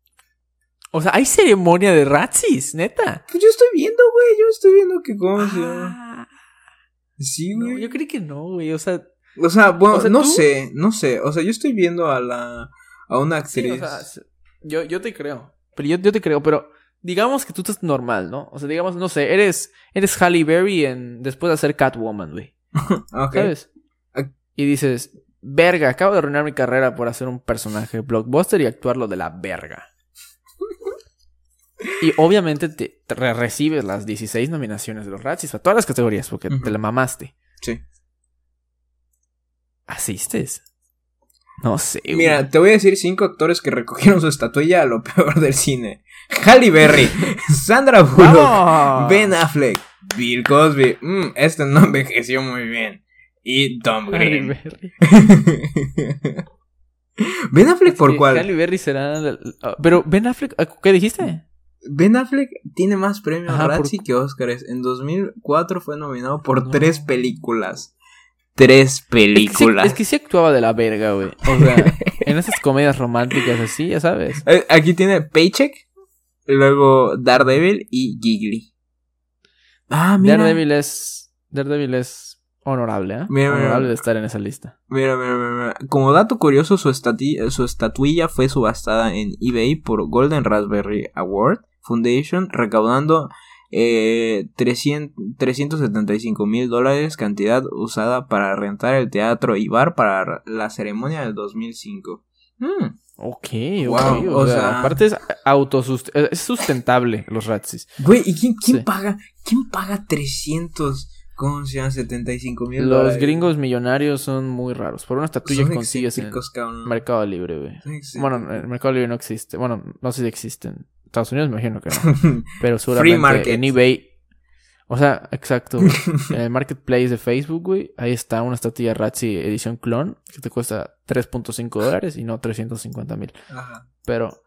O sea, hay ceremonia de Razzies, neta. Pues yo estoy viendo, güey. Yo estoy viendo que. ¿Cómo se llama? Ah, Sí, no, güey. yo creí que no, güey. O sea, O sea, bueno, O sea, no ¿tú? sé. No sé. O sea, yo estoy viendo a la. A una sí, actriz. o sea, s- yo, yo te creo. Pero yo, yo te creo, pero digamos que tú estás normal, ¿no? O sea, digamos, no sé, eres, eres Halle Berry en, después de hacer Catwoman, güey. ¿Sabes? Y dices, verga, acabo de arruinar mi carrera por hacer un personaje blockbuster y actuarlo de la verga. Y obviamente te, te re- recibes las 16 nominaciones de los Razzies a todas las categorías porque te la mamaste. Sí. ¿Asistes? No sé. güey. Mira, te voy a decir cinco actores que recogieron su estatuilla a lo peor del cine. Halle Berry, Sandra Bullock, ¡Vamos! Ben Affleck, Bill Cosby. Mm, este no envejeció muy bien. Y Tom Halle Green. Berry. ben Affleck por cuál? Halle Berry será. la- la- Pero Ben Affleck, ¿qué dijiste? Ben Affleck tiene más premios Razzie que Oscars. En 2004 fue nominado por No. tres películas. Tres Es que, sí, películas. es que sí actuaba de la verga, güey. O sea, en esas comedias románticas así, ya sabes. Eh, Aquí tiene Paycheck, luego Daredevil y Giggly. Ah, mira. Daredevil es. Daredevil es honorable, ¿eh? Mira, honorable mira. de estar en esa lista. Mira, mira, mira, mira. Como dato curioso, su, su estatuilla fue subastada en eBay por Golden Raspberry Award Foundation, recaudando eh, 300 375 mil dólares, cantidad usada para rentar el teatro y bar para la ceremonia del 2005. Mm, Ok, ok. Wow, o, o sea, sea- aparte es autosust es sustentable los Razzies. Güey, ¿y quién, quién Sí. paga? ¿Quién paga 300? ¿Cómo se llama? 75 mil Los gringos millonarios son muy raros. Por una estatuilla que consigues en excéntricos, cabrón. Mercado Libre, güey. Bueno, el Mercado Libre no existe. Bueno, no sé si existe en Estados Unidos, me imagino que no. Pero Free seguramente market. en eBay. O sea, exacto. güey. en el marketplace de Facebook, güey, ahí está una estatuilla Razzie edición clon que te cuesta 3.5 dólares y no 350 mil. Ajá. Pero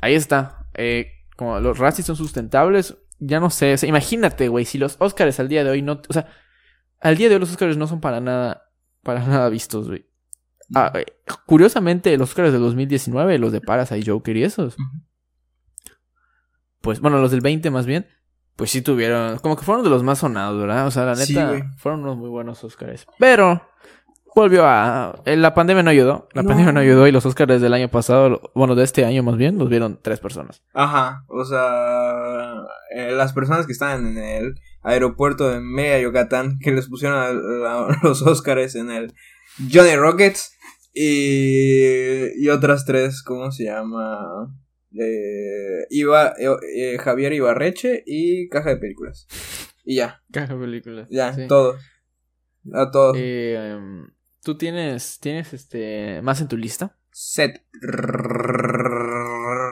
ahí está. Eh, como los Razzies son sustentables, ya no sé. o sea, imagínate, güey, si los Oscars al día de hoy no. O sea, al día de hoy los Oscars no son para nada. Para nada vistos, güey. Ah, eh, curiosamente, los Oscars de 2019, los de Parasite, Joker y esos. Ujú. Pues, bueno, los del 20 más bien. pues sí tuvieron, como que fueron de los más sonados, ¿verdad? O sea, la Sí, neta, güey. fueron unos muy buenos Oscars. Pero volvió a... eh, La pandemia no ayudó, la No. pandemia no ayudó y los Oscars del año pasado, bueno, de este año más bien, los vieron tres personas. Ajá, o sea, eh, las personas que estaban en el aeropuerto de Mérida, Yucatán, que les pusieron a- los Óscares en el Johnny Rockets y, y otras tres, ¿cómo se llama? Eh, Iba, eh, eh, Javier Ibarreche y Caja de Películas. Y ya, Caja películas. ya, todos. A todos. Eh, em, ¿Tú tienes, tienes este más en tu lista? Seth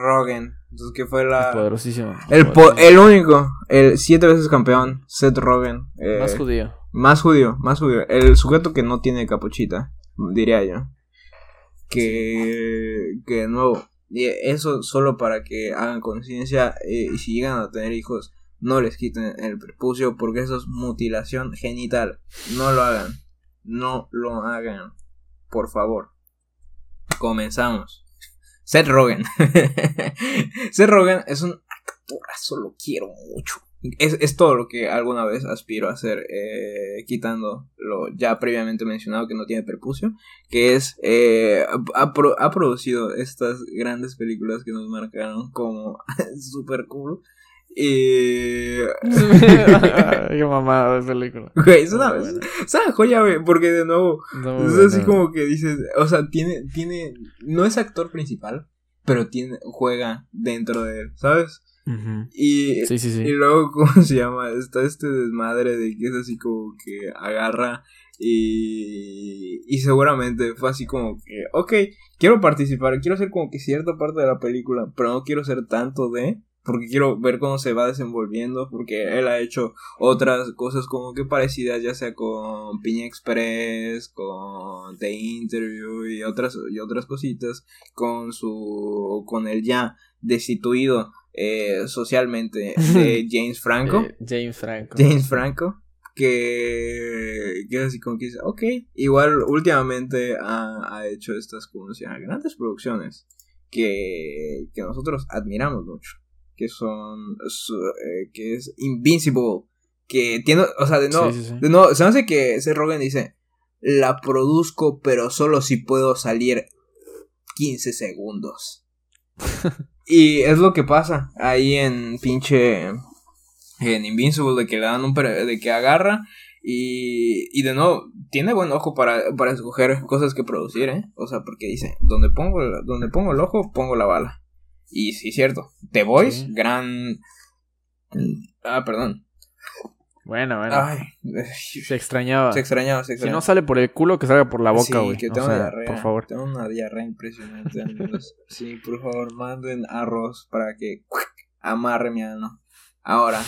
Rogen. Entonces, que fue la... Poderosísimo. El, po- el único, el siete veces campeón, Seth Rogen. eh, Más judío. más judío, más judío. El sujeto que no tiene capuchita, diría yo. Que, que de nuevo, eso solo para que hagan conciencia eh, y si llegan a tener hijos, no les quiten el prepucio porque eso es mutilación genital. No lo hagan, no lo hagan, por favor. Comenzamos. Seth Rogen. Seth Rogen es un actorazo, lo quiero mucho. Es, es todo lo que alguna vez aspiro a hacer, eh, quitando lo ya previamente mencionado que no tiene prepucio, que es, eh, ha, pro- ha producido estas grandes películas que nos marcaron como super cool. Y... Qué mamada de película. Güey, es una, una joya, güey, porque de nuevo, No, es así como que dices, o sea, tiene, tiene, no es actor principal, pero tiene, juega dentro de él, ¿sabes? Y, Sí, sí, sí. y luego, ¿cómo se llama? Está este desmadre de que es así como que agarra y, y seguramente fue así como que, ok, quiero participar, quiero ser como que cierta parte de la película, pero no quiero ser tanto de, porque quiero ver cómo se va desenvolviendo, porque él ha hecho otras cosas como que parecidas, ya sea con Piña Express, con The Interview y otras, y otras cositas, con su, con el ya destituido eh, socialmente de James Franco. Eh, James Franco. James Franco. Que, que así como que dice, ok, igual últimamente ha, ha hecho estas como se grandes producciones que, que nosotros admiramos mucho, que son, su- eh, que es Invincible, que tiene, o sea, de nuevo, Sí, sí, sí. de nuevo, se hace que Seth Rogen dice, la produzco pero solo si puedo salir 15 segundos. y es lo que pasa ahí en pinche en Invincible de que le dan un pre- de que agarra y, y de nuevo tiene buen ojo para, para escoger cosas que producir, ¿eh? O sea, porque dice, donde pongo el, donde pongo el ojo, pongo la bala. Y sí, cierto. The Voice, Sí. gran Ah, perdón. Bueno, bueno. Ay, Se extrañaba. se extrañaba, se Si extrañaba. no sale por el culo, que salga por la boca, Sí, güey. que O tengo sea, diarrea. Por favor. Tengo una diarrea impresionante, amigos. Sí, por favor, manden arroz para que amarre mi ano. Ahora.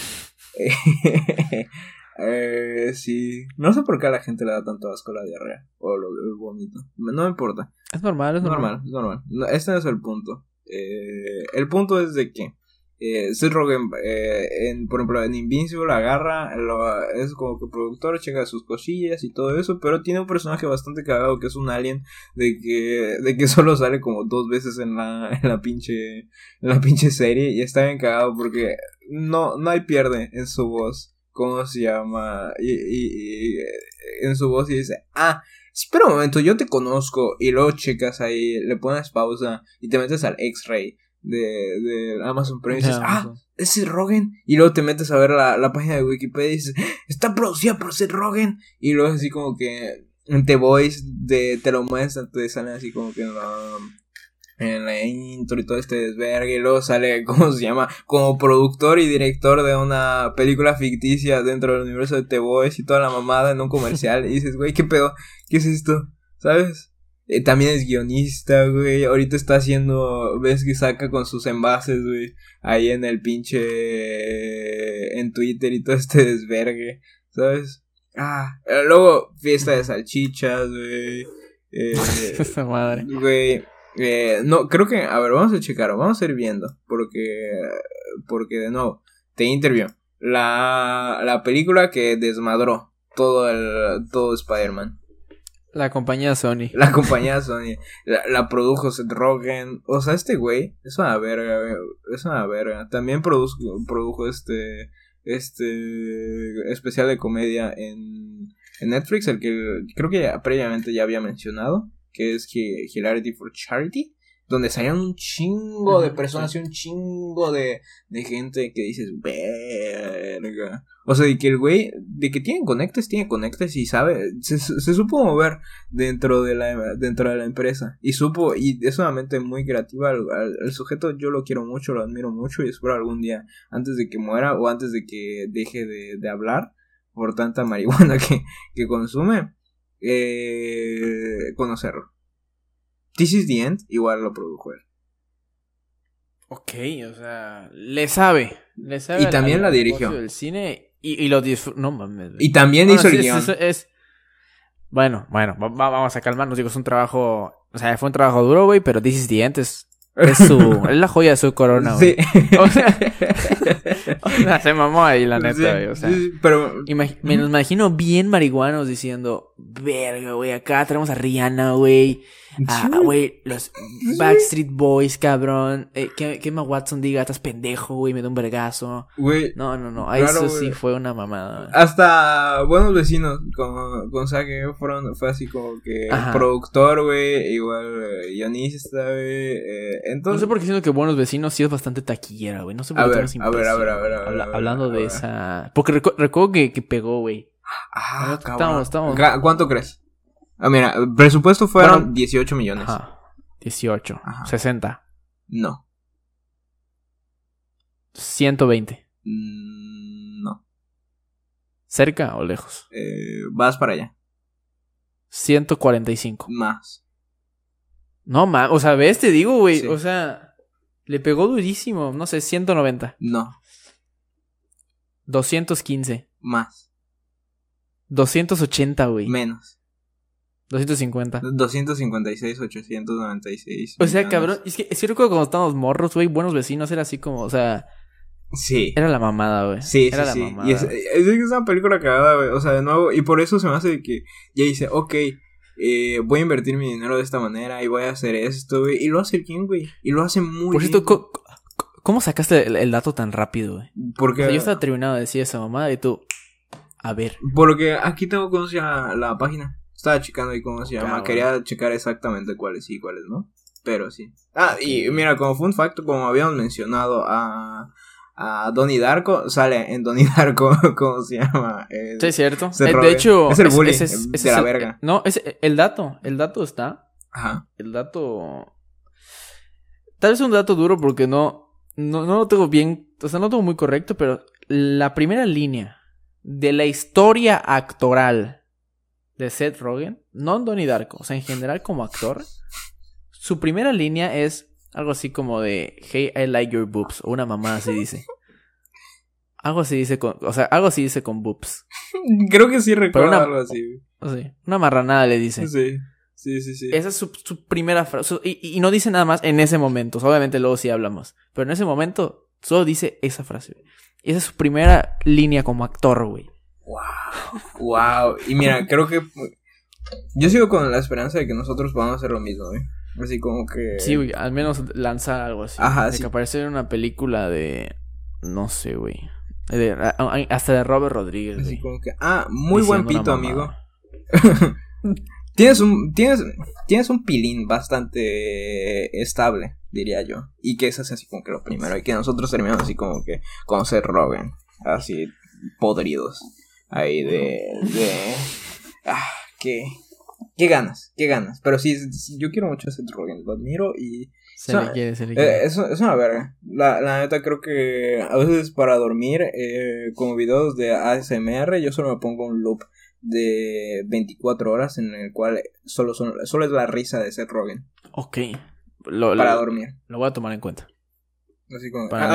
eh, sí. No sé por qué a la gente le da tanto asco la diarrea. O lo, el vómito. No me importa. Es normal, es Es normal. normal, es normal. No, este no es el punto. Eh, el punto es de que eh, Seth Rogen, eh, en, por ejemplo, en Invincible agarra, lo- es como que productor, checa sus cosillas y todo eso, pero tiene un personaje bastante cagado que es un alien de que, de que solo sale como dos veces en la, en la pinche, en la pinche serie y está bien cagado porque no, no hay pierde en su voz. ¿Cómo se llama? Y, y- en su voz y dice, ah, espera un momento, yo te conozco. Y luego checas ahí, le pones pausa y te metes al X-Ray de, de Amazon Prime y dices, ah, es Seth Rogen. Y luego te metes a ver la, la página de Wikipedia y dices, está producida por Seth Rogen. Y luego así como que en The Voice de, te lo muestran, te salen así como que en la, en la intro y todo este desvergue. Y luego sale, ¿cómo se llama? Como productor y director de una película ficticia dentro del universo de The Voice y toda la mamada en un comercial. Y dices, güey, ¿qué pedo? ¿Qué es esto? ¿Sabes? Eh, también es guionista, güey. Ahorita está haciendo. Ves que saca con sus envases, güey. Ahí en el pinche. En Twitter y todo este desvergue. ¿Sabes? Ah. eh, Luego, fiesta de salchichas, güey. Eh, Esa madre. Güey. eh, no, creo que. A ver, vamos a checar. Vamos a ir viendo. Porque. Porque de nuevo. Te interview. La, la película que desmadró todo el. Todo Spider-Man. La compañía Sony. La compañía Sony la, produjo Seth Rogen. O sea, este güey es una verga, es una verga. También produjo, produjo este este especial de comedia en, en Netflix, el que creo que previamente ya había mencionado, que es Hi- Hilarity for Charity, donde salían un chingo de personas y un chingo de, de gente que dices, verga. O sea, de que el güey, de que tiene conectes, tiene conectes y sabe, se, se supo mover dentro de la dentro de la empresa y supo y es una mente muy creativa al, al- al sujeto yo lo quiero mucho lo admiro mucho y espero algún día antes de que muera o antes de que deje de, de hablar por tanta marihuana que, que consume eh, conocerlo This is the end igual lo produjo él Ok, o sea, le sabe. Le sabe Y también la dirigió. del cine y, y lo disfrutó. No mames. y también Bueno, hizo sí, el guion es, es- Bueno, bueno, va- va- vamos a calmarnos. Digo, es un trabajo. O sea, fue un trabajo duro, güey, pero This is the End es, es su. es la joya de su corona, güey. sí. O sea, o sea, se mamó ahí, la neta, Sí, güey. O sea, pero me los imagino bien marihuanos diciendo: Verga, güey, acá tenemos a Rihanna, güey. Ah, Sí. güey, los Backstreet Boys, cabrón. Eh, que, que Emma Watson diga, estás pendejo, güey, me da un vergazo. güey No, no, no. Claro, eso sí güey. fue una mamada. Hasta Buenos Vecinos con, con Zac Efron fue así como que Ajá. productor, güey, igual eh, guionista, güey. eh, No entonces, sé por qué siento que Buenos Vecinos sí es bastante taquillera, güey. No sé por qué ver, a ver, a ver, a ver, a ver, Habla- a ver, Hablando de esa... Porque recu- recuerdo que, que pegó, güey. ah, estamos- cabrón. estamos- Ga- ¿Cuánto crees? Ah, mira, el presupuesto fueron Bueno, 18 millones. Ajá. 18. Ajá. 60. No. 120. Mm, No. ¿Cerca o lejos? Eh, vas para allá. 145. Más. No, ma... O sea, ves, te digo, güey. Sí. O sea... Le pegó durísimo. No sé, 190. No. 215. Más. 280, güey. Menos. 250. 256, 896. O sea, millones. cabrón, es que es que recuerdo cuando estábamos morros, güey, buenos vecinos, era así como, o sea, Sí. era la mamada, güey. Sí, era sí, la sí. mamada. Y es, es, una película cagada, güey. O sea, de nuevo, y por eso se me hace que ya dice, ok, eh, voy a invertir mi dinero de esta manera y voy a hacer esto, güey. Y lo hace bien, güey. Y lo hace muy Por bien. cierto, co- co- ¿cómo sacaste el, el dato tan rápido, güey? porque, O sea, yo estaba terminado de decir esa mamada y tú, a ver. porque aquí tengo llama la página. Estaba checando ahí cómo se llama. Cabrón. Quería checar exactamente cuáles sí y cuáles no. Pero sí. Ah, y mira, como fun fact, como habíamos mencionado a, a Donnie Darko, sale en Donnie Darko, ¿cómo se llama? Sí, es cierto. Eh, de hecho, Es el ese- bully ese es- de la verga. No, es el dato, el dato está. Ajá. El dato. Tal vez un dato duro porque no, no, no lo tengo bien. O sea, no lo tengo muy correcto, pero la primera línea de la historia actoral de Seth Rogen, no en Donnie Darko, o sea, en general como actor, su primera línea es algo así como de Hey, I like your boobs, o una mamá así dice. Algo así dice con, o sea, algo así dice con boobs. Creo que sí recuerdo una- algo así. Sea, una marranada le dice. Sí, sí, sí, sí. Esa es su, su primera frase. Y, y no dice nada más en ese momento. O sea, obviamente luego sí hablamos. Pero en ese momento solo dice esa frase. Y esa es su primera línea como actor, güey. Wow, wow. Y mira, creo que yo sigo con la esperanza de que nosotros podamos hacer lo mismo, güey. Así como que Sí, güey. Al menos lanzar algo así. Ajá, de sí. que aparecer en una película de... No sé, güey. De- hasta de Robert Rodríguez, así güey. como que ah, muy buen Diciendo pito, amigo. Tienes un tienes tienes un pilín bastante estable, diría yo. Y que eso es así como que lo primero y que nosotros terminamos así como que con Seth Rogen, así podridos ahí de de ah, qué qué ganas, qué ganas. Pero sí, yo quiero mucho a Seth Rogen, lo admiro y Se O sea, le quiere, se le Eh, quiere. es, es una verga. La, la neta creo que a veces para dormir, eh, como videos de ASMR, yo solo me pongo un loop de 24 horas en el cual solo, son, solo es la risa de Seth Rogen Ok. Lo, para lo, dormir. lo voy a tomar en cuenta. Así como... Para ah,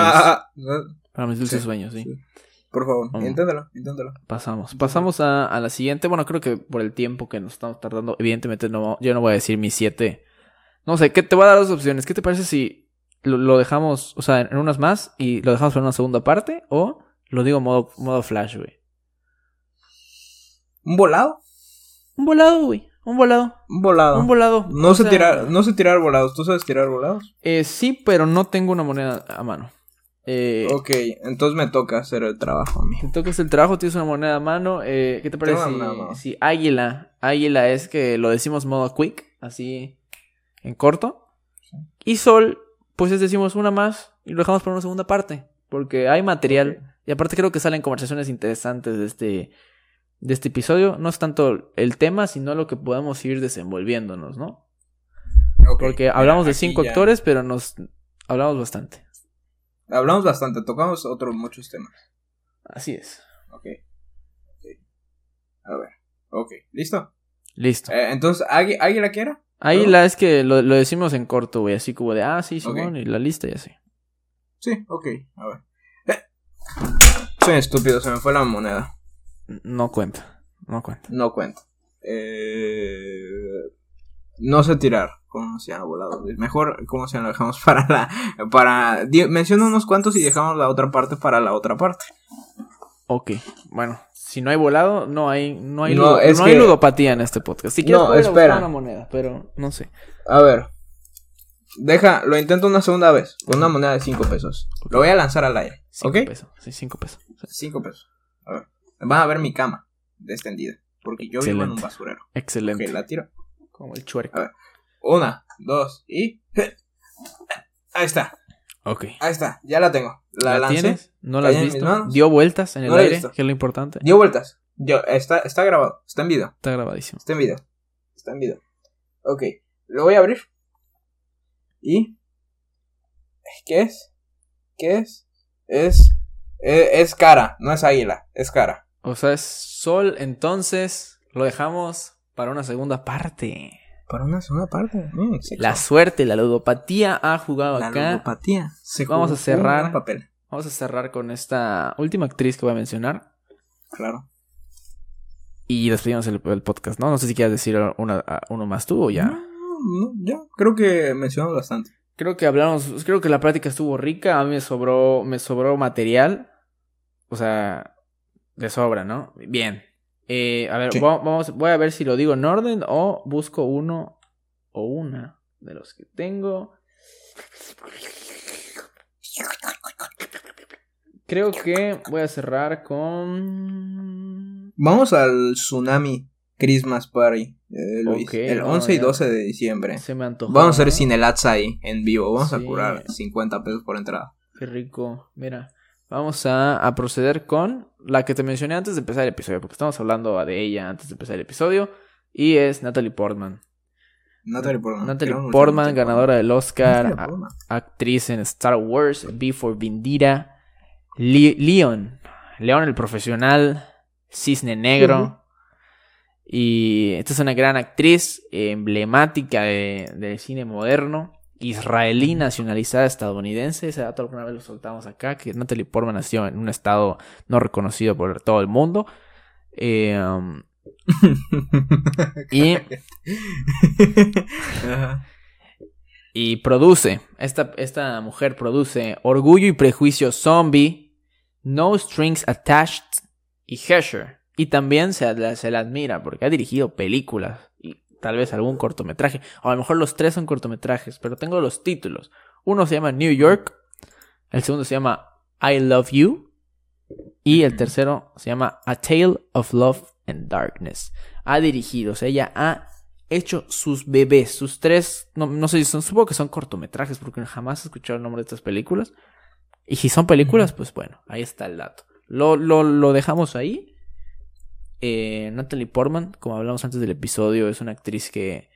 mis- ah, ah, Para mis dulces Sí, sueños, sí. sí. Por favor, Mm. inténtalo, inténtalo. Pasamos. Pasamos a, a la siguiente. Bueno, creo que por el tiempo que nos estamos tardando, evidentemente no, yo no voy a decir mis siete. No sé, ¿qué te voy a dar dos opciones? ¿Qué te parece si lo, lo dejamos, o sea, en unas más y lo dejamos para una segunda parte? O lo digo modo, modo flash, güey. ¿Un volado? Un volado, güey. Un volado. Un volado. Un volado. no O sé sea, tirar, no sé tirar volados. ¿Tú sabes tirar volados? Eh, sí, pero no tengo una moneda a mano. Eh, Ok, entonces me toca hacer el trabajo a mí. Te tocas el trabajo, tienes una moneda a mano. eh, ¿Qué te parece si, si águila? Águila es que lo decimos modo quick, así en corto. Y sol, pues es decimos una más y lo dejamos para una segunda parte. Porque hay material. Y aparte creo que salen conversaciones interesantes de este, de este episodio. No es tanto el tema, sino lo que podemos ir desenvolviéndonos, ¿no? Ok, Porque mira, hablamos de cinco ya- actores, pero nos hablamos bastante. Hablamos bastante, tocamos otros muchos temas. Así es. Ok. Ok. A ver. Ok, ¿listo? Listo. Eh, entonces, ¿Águi- ¿Águila qué era? Ahí ¿no? la es que lo, lo decimos en corto, güey. Así como de, ah, sí, Simón, Ok. y la lista y así. Sí, ok, a ver. Eh, Soy estúpido, se me fue la moneda. No cuenta. No cuenta. No cuento. Eh, no sé tirar. ¿Cómo se llama volado? Mejor, ¿cómo se llama? Lo dejamos para la. Para. Menciona unos cuantos y dejamos la otra parte para la otra parte. Ok. Bueno, si no hay volado, no hay, no hay, No, lu- es no hay que- ludopatía en este podcast. Si quieres, No, espera. una moneda, pero no sé. A ver. Deja, lo intento una segunda vez. Con una moneda de 5 pesos. Lo voy a lanzar al aire. Cinco ¿Ok? pesos. Sí, cinco pesos. Sí. 5 pesos. A ver. Van a ver mi cama. Extendida. Porque yo vivo en un Excelente. basurero. Excelente. Ok, la tiro. Como el chuerco. A ver. Una, dos y. Ahí está. Ok. Ahí está. Ya la tengo. La, ¿La, lancé. tienes? ¿No la has visto? Dio vueltas en el No aire, que es lo importante. Dio vueltas. Yo, está, está grabado. Está en video. Está grabadísimo. Está en video. Está en video. Ok. Lo voy a abrir. ¿Y? ¿Qué es? ¿Qué es? Es. Es, es cara. No es águila. Es cara. O sea, es sol, entonces lo dejamos para una segunda parte. Para una segunda parte. Mm. La suerte, la ludopatía ha jugado La acá. ludopatía. Se Vamos a cerrar. papel. Vamos a cerrar con esta última actriz que voy a mencionar. Claro. Y despedimos el, el podcast, ¿no? No sé si quieres decir una, uno más tú o ya. No, no, ya. Creo que mencionamos bastante. Creo que hablamos, creo que la práctica estuvo rica. A mí me sobró, me sobró material. O sea, de sobra, ¿no? Bien. Eh, a ver, Sí. va- vamos, voy a ver si lo digo en orden o busco uno o una de los que tengo. Creo que voy a cerrar con... Vamos al Tsunami Christmas Party, eh, Luis. El no, 11 y ya. 12 de diciembre. Se me antojó. Vamos a hacer ¿no? Cinelats ahí, en vivo. Vamos a curar 50 pesos por entrada. Qué rico. Mira, vamos a, a proceder con la que te mencioné antes de empezar el episodio, porque estamos hablando de ella antes de empezar el episodio. Y es Natalie Portman. Natalie Portman. Natalie Portman, ganadora del Oscar, actriz en Star Wars, B for Le- Leon, Leon el profesional, Cisne Negro. Y esta es una gran actriz eh, emblemática de- del cine moderno, israelí nacionalizada estadounidense. Ese dato alguna vez lo soltamos acá, que Natalie Portman nació en un estado no reconocido por todo el mundo. Eh, um, y, produce, esta, esta mujer produce Orgullo y Prejuicio Zombie, No Strings Attached y Hesher. Y también se la, se la admira porque ha dirigido películas tal vez algún cortometraje. O a lo mejor los tres son cortometrajes, pero tengo los títulos. Uno se llama New York, el segundo se llama I Love You y el tercero se llama A Tale of Love and Darkness. Ha dirigido, o sea, ella ha hecho sus bebés, sus tres, no, no sé si son, supongo que son cortometrajes porque jamás he escuchado el nombre de estas películas. Y si son películas, pues bueno, ahí está el dato. Lo, lo, lo dejamos ahí. Eh, Natalie Portman, como hablamos antes del episodio, es una actriz que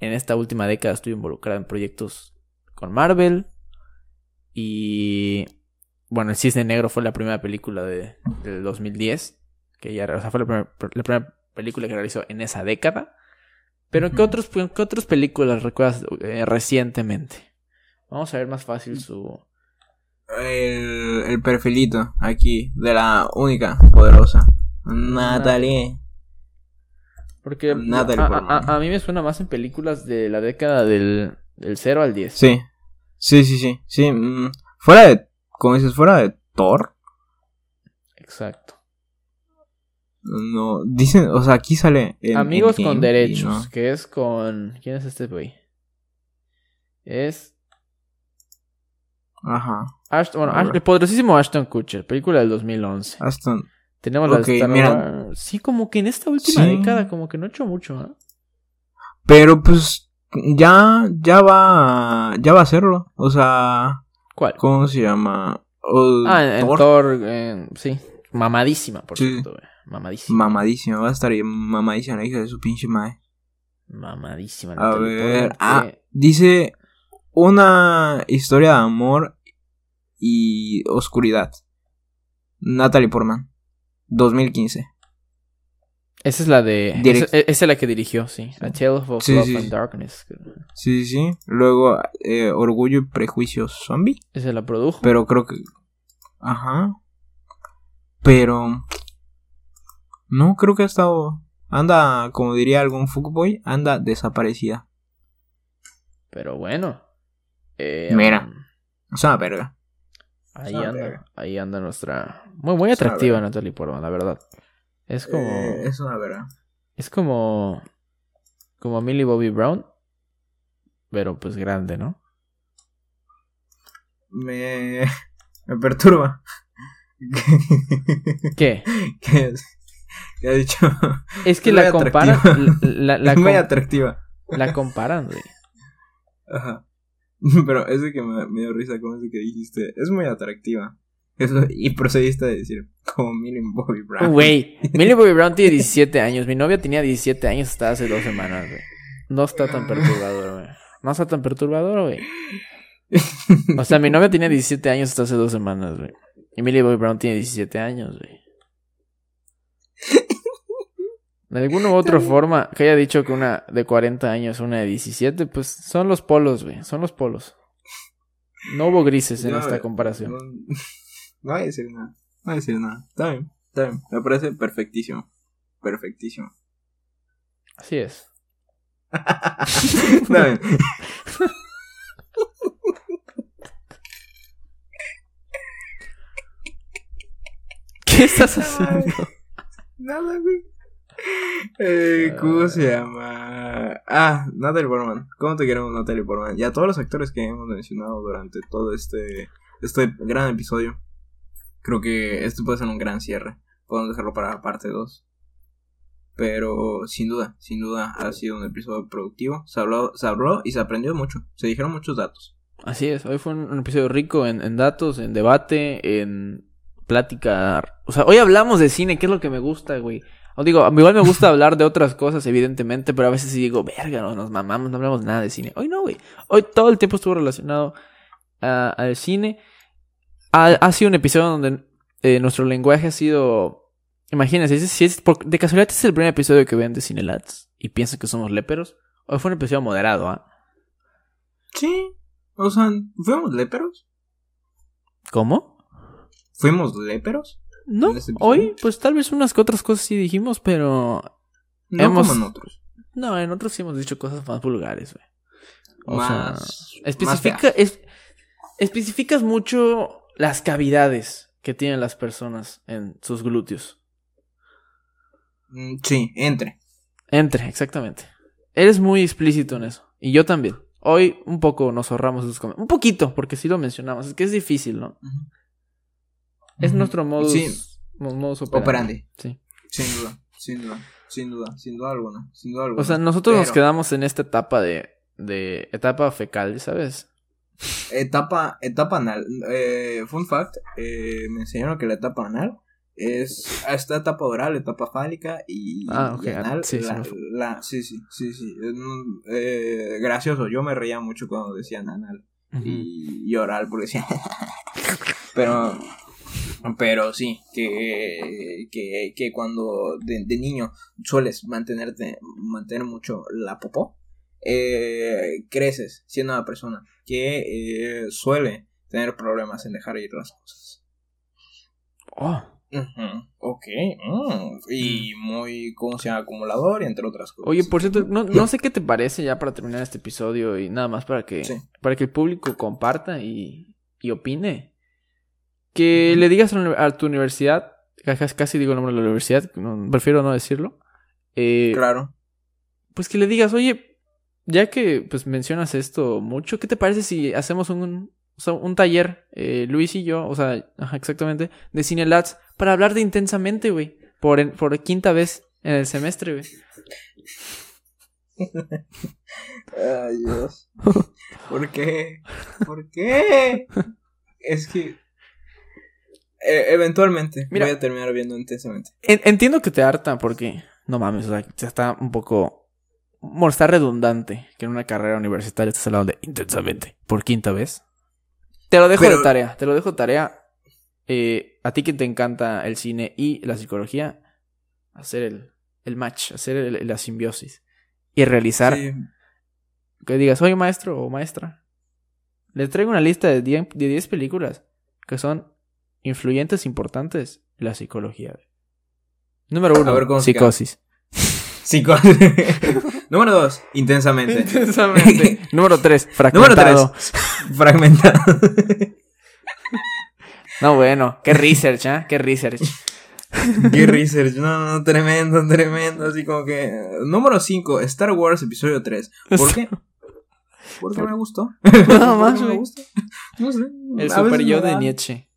en esta última década estuvo involucrada en proyectos con Marvel. Y bueno, El Cisne Negro fue la primera película de, del 2010. Que ella, o sea, fue la primera, la primera película que realizó en esa década. Pero ¿qué, otros, ¿qué otras películas recuerdas eh, recientemente? Vamos a ver más fácil su... El, el perfilito aquí de la única poderosa. Natalie. Porque Natalie a, a- a mí me suena más en películas de la década del, del 0 al 10. Sí. Sí, sí, sí. Sí. mm, Fuera de. Como dices, fuera de Thor. Exacto. No. Dicen. O sea, aquí sale. en- Amigos en con Game, derechos, no. que es con... ¿Quién es este güey? Es... Ajá. bueno, el poderosísimo Ashton Kutcher, película del 2011. Ashton. Tenemos la Star Sí, como que en esta última década, como que no ha hecho mucho, ¿eh? Pero pues ya, ya va, ya va a hacerlo. O sea. ¿Cuál? ¿Cómo se llama? ah, en Thor, sí. Mamadísima, por cierto, Mamadísima. Mamadísima, va a estar mamadísima la hija de su pinche madre. Mamadísima. A ver, ah, dice una historia de amor y oscuridad. Natalie Portman, 2015. Esa es la de. Esa, es la que dirigió, sí. A Tale of Love and Darkness. Sí, sí. Luego, eh, Orgullo y Prejuicio Zombie. Esa la produjo. Pero creo que. Ajá. Pero. No, creo que ha estado. Anda, como diría algún fuckboy, anda desaparecida. Pero bueno. Eh, Mira. Um, es una verga. Ahí anda. Ahí anda nuestra. Muy, muy atractiva Natalie Portman, la verdad. Es como. Eh, es una verdad. Es como. Como Millie Bobby Brown. Pero pues grande, ¿no? Me. Me perturba. ¿Qué? ¿Qué, ha dicho? Es que la comparan. La, es muy atractiva. La comparan, güey. Ajá. Pero ese que me, me dio risa con ese que dijiste. Es muy atractiva y procediste a decir, como Millie Bobby Brown. Güey, Millie Bobby Brown tiene 17 años. Mi novia tenía 17 años hasta hace dos semanas, güey. No está tan perturbador, güey. No está tan perturbador, güey. O sea, mi novia tenía 17 años hasta hace dos semanas, güey. Y Millie Bobby Brown tiene 17 años, güey. De alguna u otra forma, que haya dicho que una de 40 años, una de 17, pues son los polos, güey. Son los polos. No hubo grises en esta comparación. No voy a decir nada. No voy a decir nada. Está bien, está bien. Me parece perfectísimo. Perfectísimo. Así es. está bien. ¿Qué estás haciendo? Nada, güey. Eh, ¿Cómo se llama? Ah, Natalie Portman. ¿Cómo te queremos, Natalie Portman? Y a todos los actores que hemos mencionado durante todo este, este gran episodio. Creo que este puede ser un gran cierre. Podemos dejarlo para parte 2. Pero sin duda, sin duda ha sido un episodio productivo. Se habló, se habló y se aprendió mucho. Se dijeron muchos datos. Así es, hoy fue un, episodio rico en, datos, en debate, en plática. O sea, hoy hablamos de cine, que es lo que me gusta, güey. O digo, igual me gusta hablar de otras cosas, evidentemente, pero a veces sí digo, verga, no, nos mamamos, no hablamos nada de cine. Hoy no, güey. Hoy todo el tiempo estuvo relacionado al cine ha, sido un episodio donde eh, nuestro lenguaje ha sido. Imagínense, si es, de casualidad es el primer episodio que ven de Cinelats y piensan que somos léperos, o fue un episodio moderado, ¿ah? Sí. O sea, ¿fuimos léperos? ¿Cómo? ¿Fuimos léperos? No, hoy, pues tal vez unas que otras cosas sí dijimos, pero. No hemos... como en otros. No, en otros sí hemos dicho cosas más vulgares, güey. O más, sea, especifica, es, especificas mucho las cavidades que tienen las personas en sus glúteos. Mm, sí, entre. Entre, exactamente. Eres muy explícito en eso. Y yo también. Hoy un poco nos ahorramos esos comentarios. Un poquito, porque sí lo mencionamos. Es que es difícil, ¿no? Es nuestro modo sí. operandi. Sí. Sin duda, sin duda, sin duda, sin duda alguna. Sin duda alguna. O sea, nosotros nos quedamos en esta etapa de, de etapa fecal, ¿sabes? Etapa, etapa anal. Eh, fun fact, eh, me enseñaron que la etapa anal es esta etapa oral, etapa fálica y, ah, anal. Sí, la, sí, sí, sí, sí. Eh, gracioso, yo me reía mucho cuando decían anal y, oral porque decían... pero, pero sí, que, que, que cuando de, de, niño sueles mantenerte, mantener mucho la popó, eh, creces siendo una persona que eh, suele tener problemas en dejar ir las cosas. Oh. Ok. Mm, y muy, como sea, acumulador y entre otras cosas. Oye, por cierto, no, no, sé qué te parece ya para terminar este episodio y nada más para que, para que el público comparta y, y opine. Que le digas a, tu universidad, casi digo el nombre de la universidad, prefiero no decirlo. Eh, claro. Pues que le digas, oye, ya que pues mencionas esto mucho, ¿qué te parece si hacemos un, un taller, eh, Luis y yo, o sea, ajá, exactamente, de Cine Lads, para hablar de intensamente, güey. Por, por quinta vez en el semestre, güey. Ay, Dios. ¿Por qué? ¿Por qué? Es que. Eh, eventualmente Mira. voy a terminar viendo intensamente. En- entiendo que te harta porque, no mames, o sea, está un poco, bueno, está redundante que en una carrera universitaria estés hablando de intensamente por quinta vez. Te lo dejo Pero- de tarea, te lo dejo de tarea. Eh, a ti que te encanta el cine y la psicología, hacer el, el match, hacer el- la simbiosis y realizar Sí, que digas, oye maestro o maestra, les traigo una lista de 10 de 10 películas que son influyentes, importantes en la psicología. Número uno, ver psicosis. Psico- Número dos, intensamente. Intensamente. Número tres, Número fragmentado. tres, fragmentado. No, bueno, qué research, ¿ah? Qué research. Qué research, no, no, tremendo, tremendo. Así como que. Número 5, Star Wars Episodio 3. ¿Por qué? Porque me gustó. Nada más, me gusta. No sé. El super yo de. Nietzsche.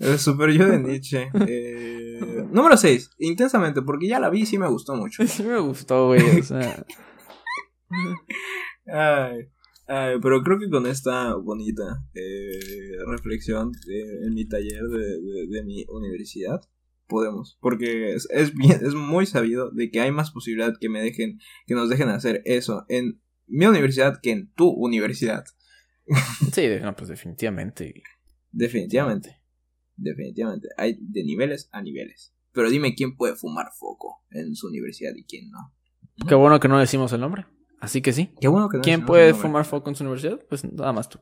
El super yo de Nietzsche. Eh, número 6, intensamente, porque ya la vi y sí me gustó mucho. Sí me gustó, güey. O sea, Ay, ay, pero creo que con esta bonita eh, reflexión de- en mi taller de, de- de mi universidad podemos, porque es, es bien, es muy sabido de que hay más posibilidad que me dejen, que nos dejen hacer eso en mi universidad que en tu universidad. sí, no, pues definitivamente. Definitivamente, definitivamente, hay de niveles a niveles. Pero dime quién puede fumar foco en su universidad y quién no. Qué bueno que no decimos el nombre. Así que sí. Qué bueno que no ¿Quién puede fumar foco en su universidad? Pues nada más tú.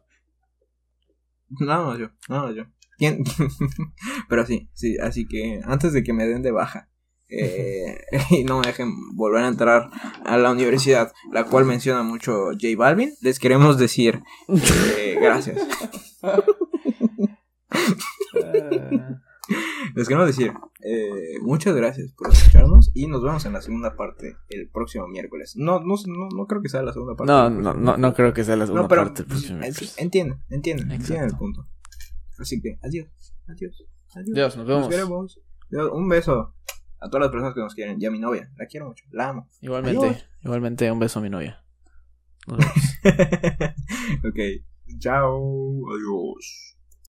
Nada más yo, nada más yo. ¿Quién? Pero sí, sí, así que antes de que me den de baja eh, y no me dejen volver a entrar a la universidad, la cual menciona mucho J Balvin, les queremos decir eh, gracias. Les queremos decir eh, muchas gracias por escucharnos y nos vemos en la segunda parte el próximo miércoles. No, no, no, no creo que sea la segunda parte. No, no, no, no creo que sea la segunda No, pero parte. entienden, entienden, entienden el punto. Así que adiós, adiós, adiós. Dios, nos Nos vemos. queremos. Dios, Un beso a todas las personas que nos quieren y a mi novia. La quiero mucho, la amo. Igualmente, Adiós. igualmente, un beso a mi novia. Nos vemos. ok, chao, adiós.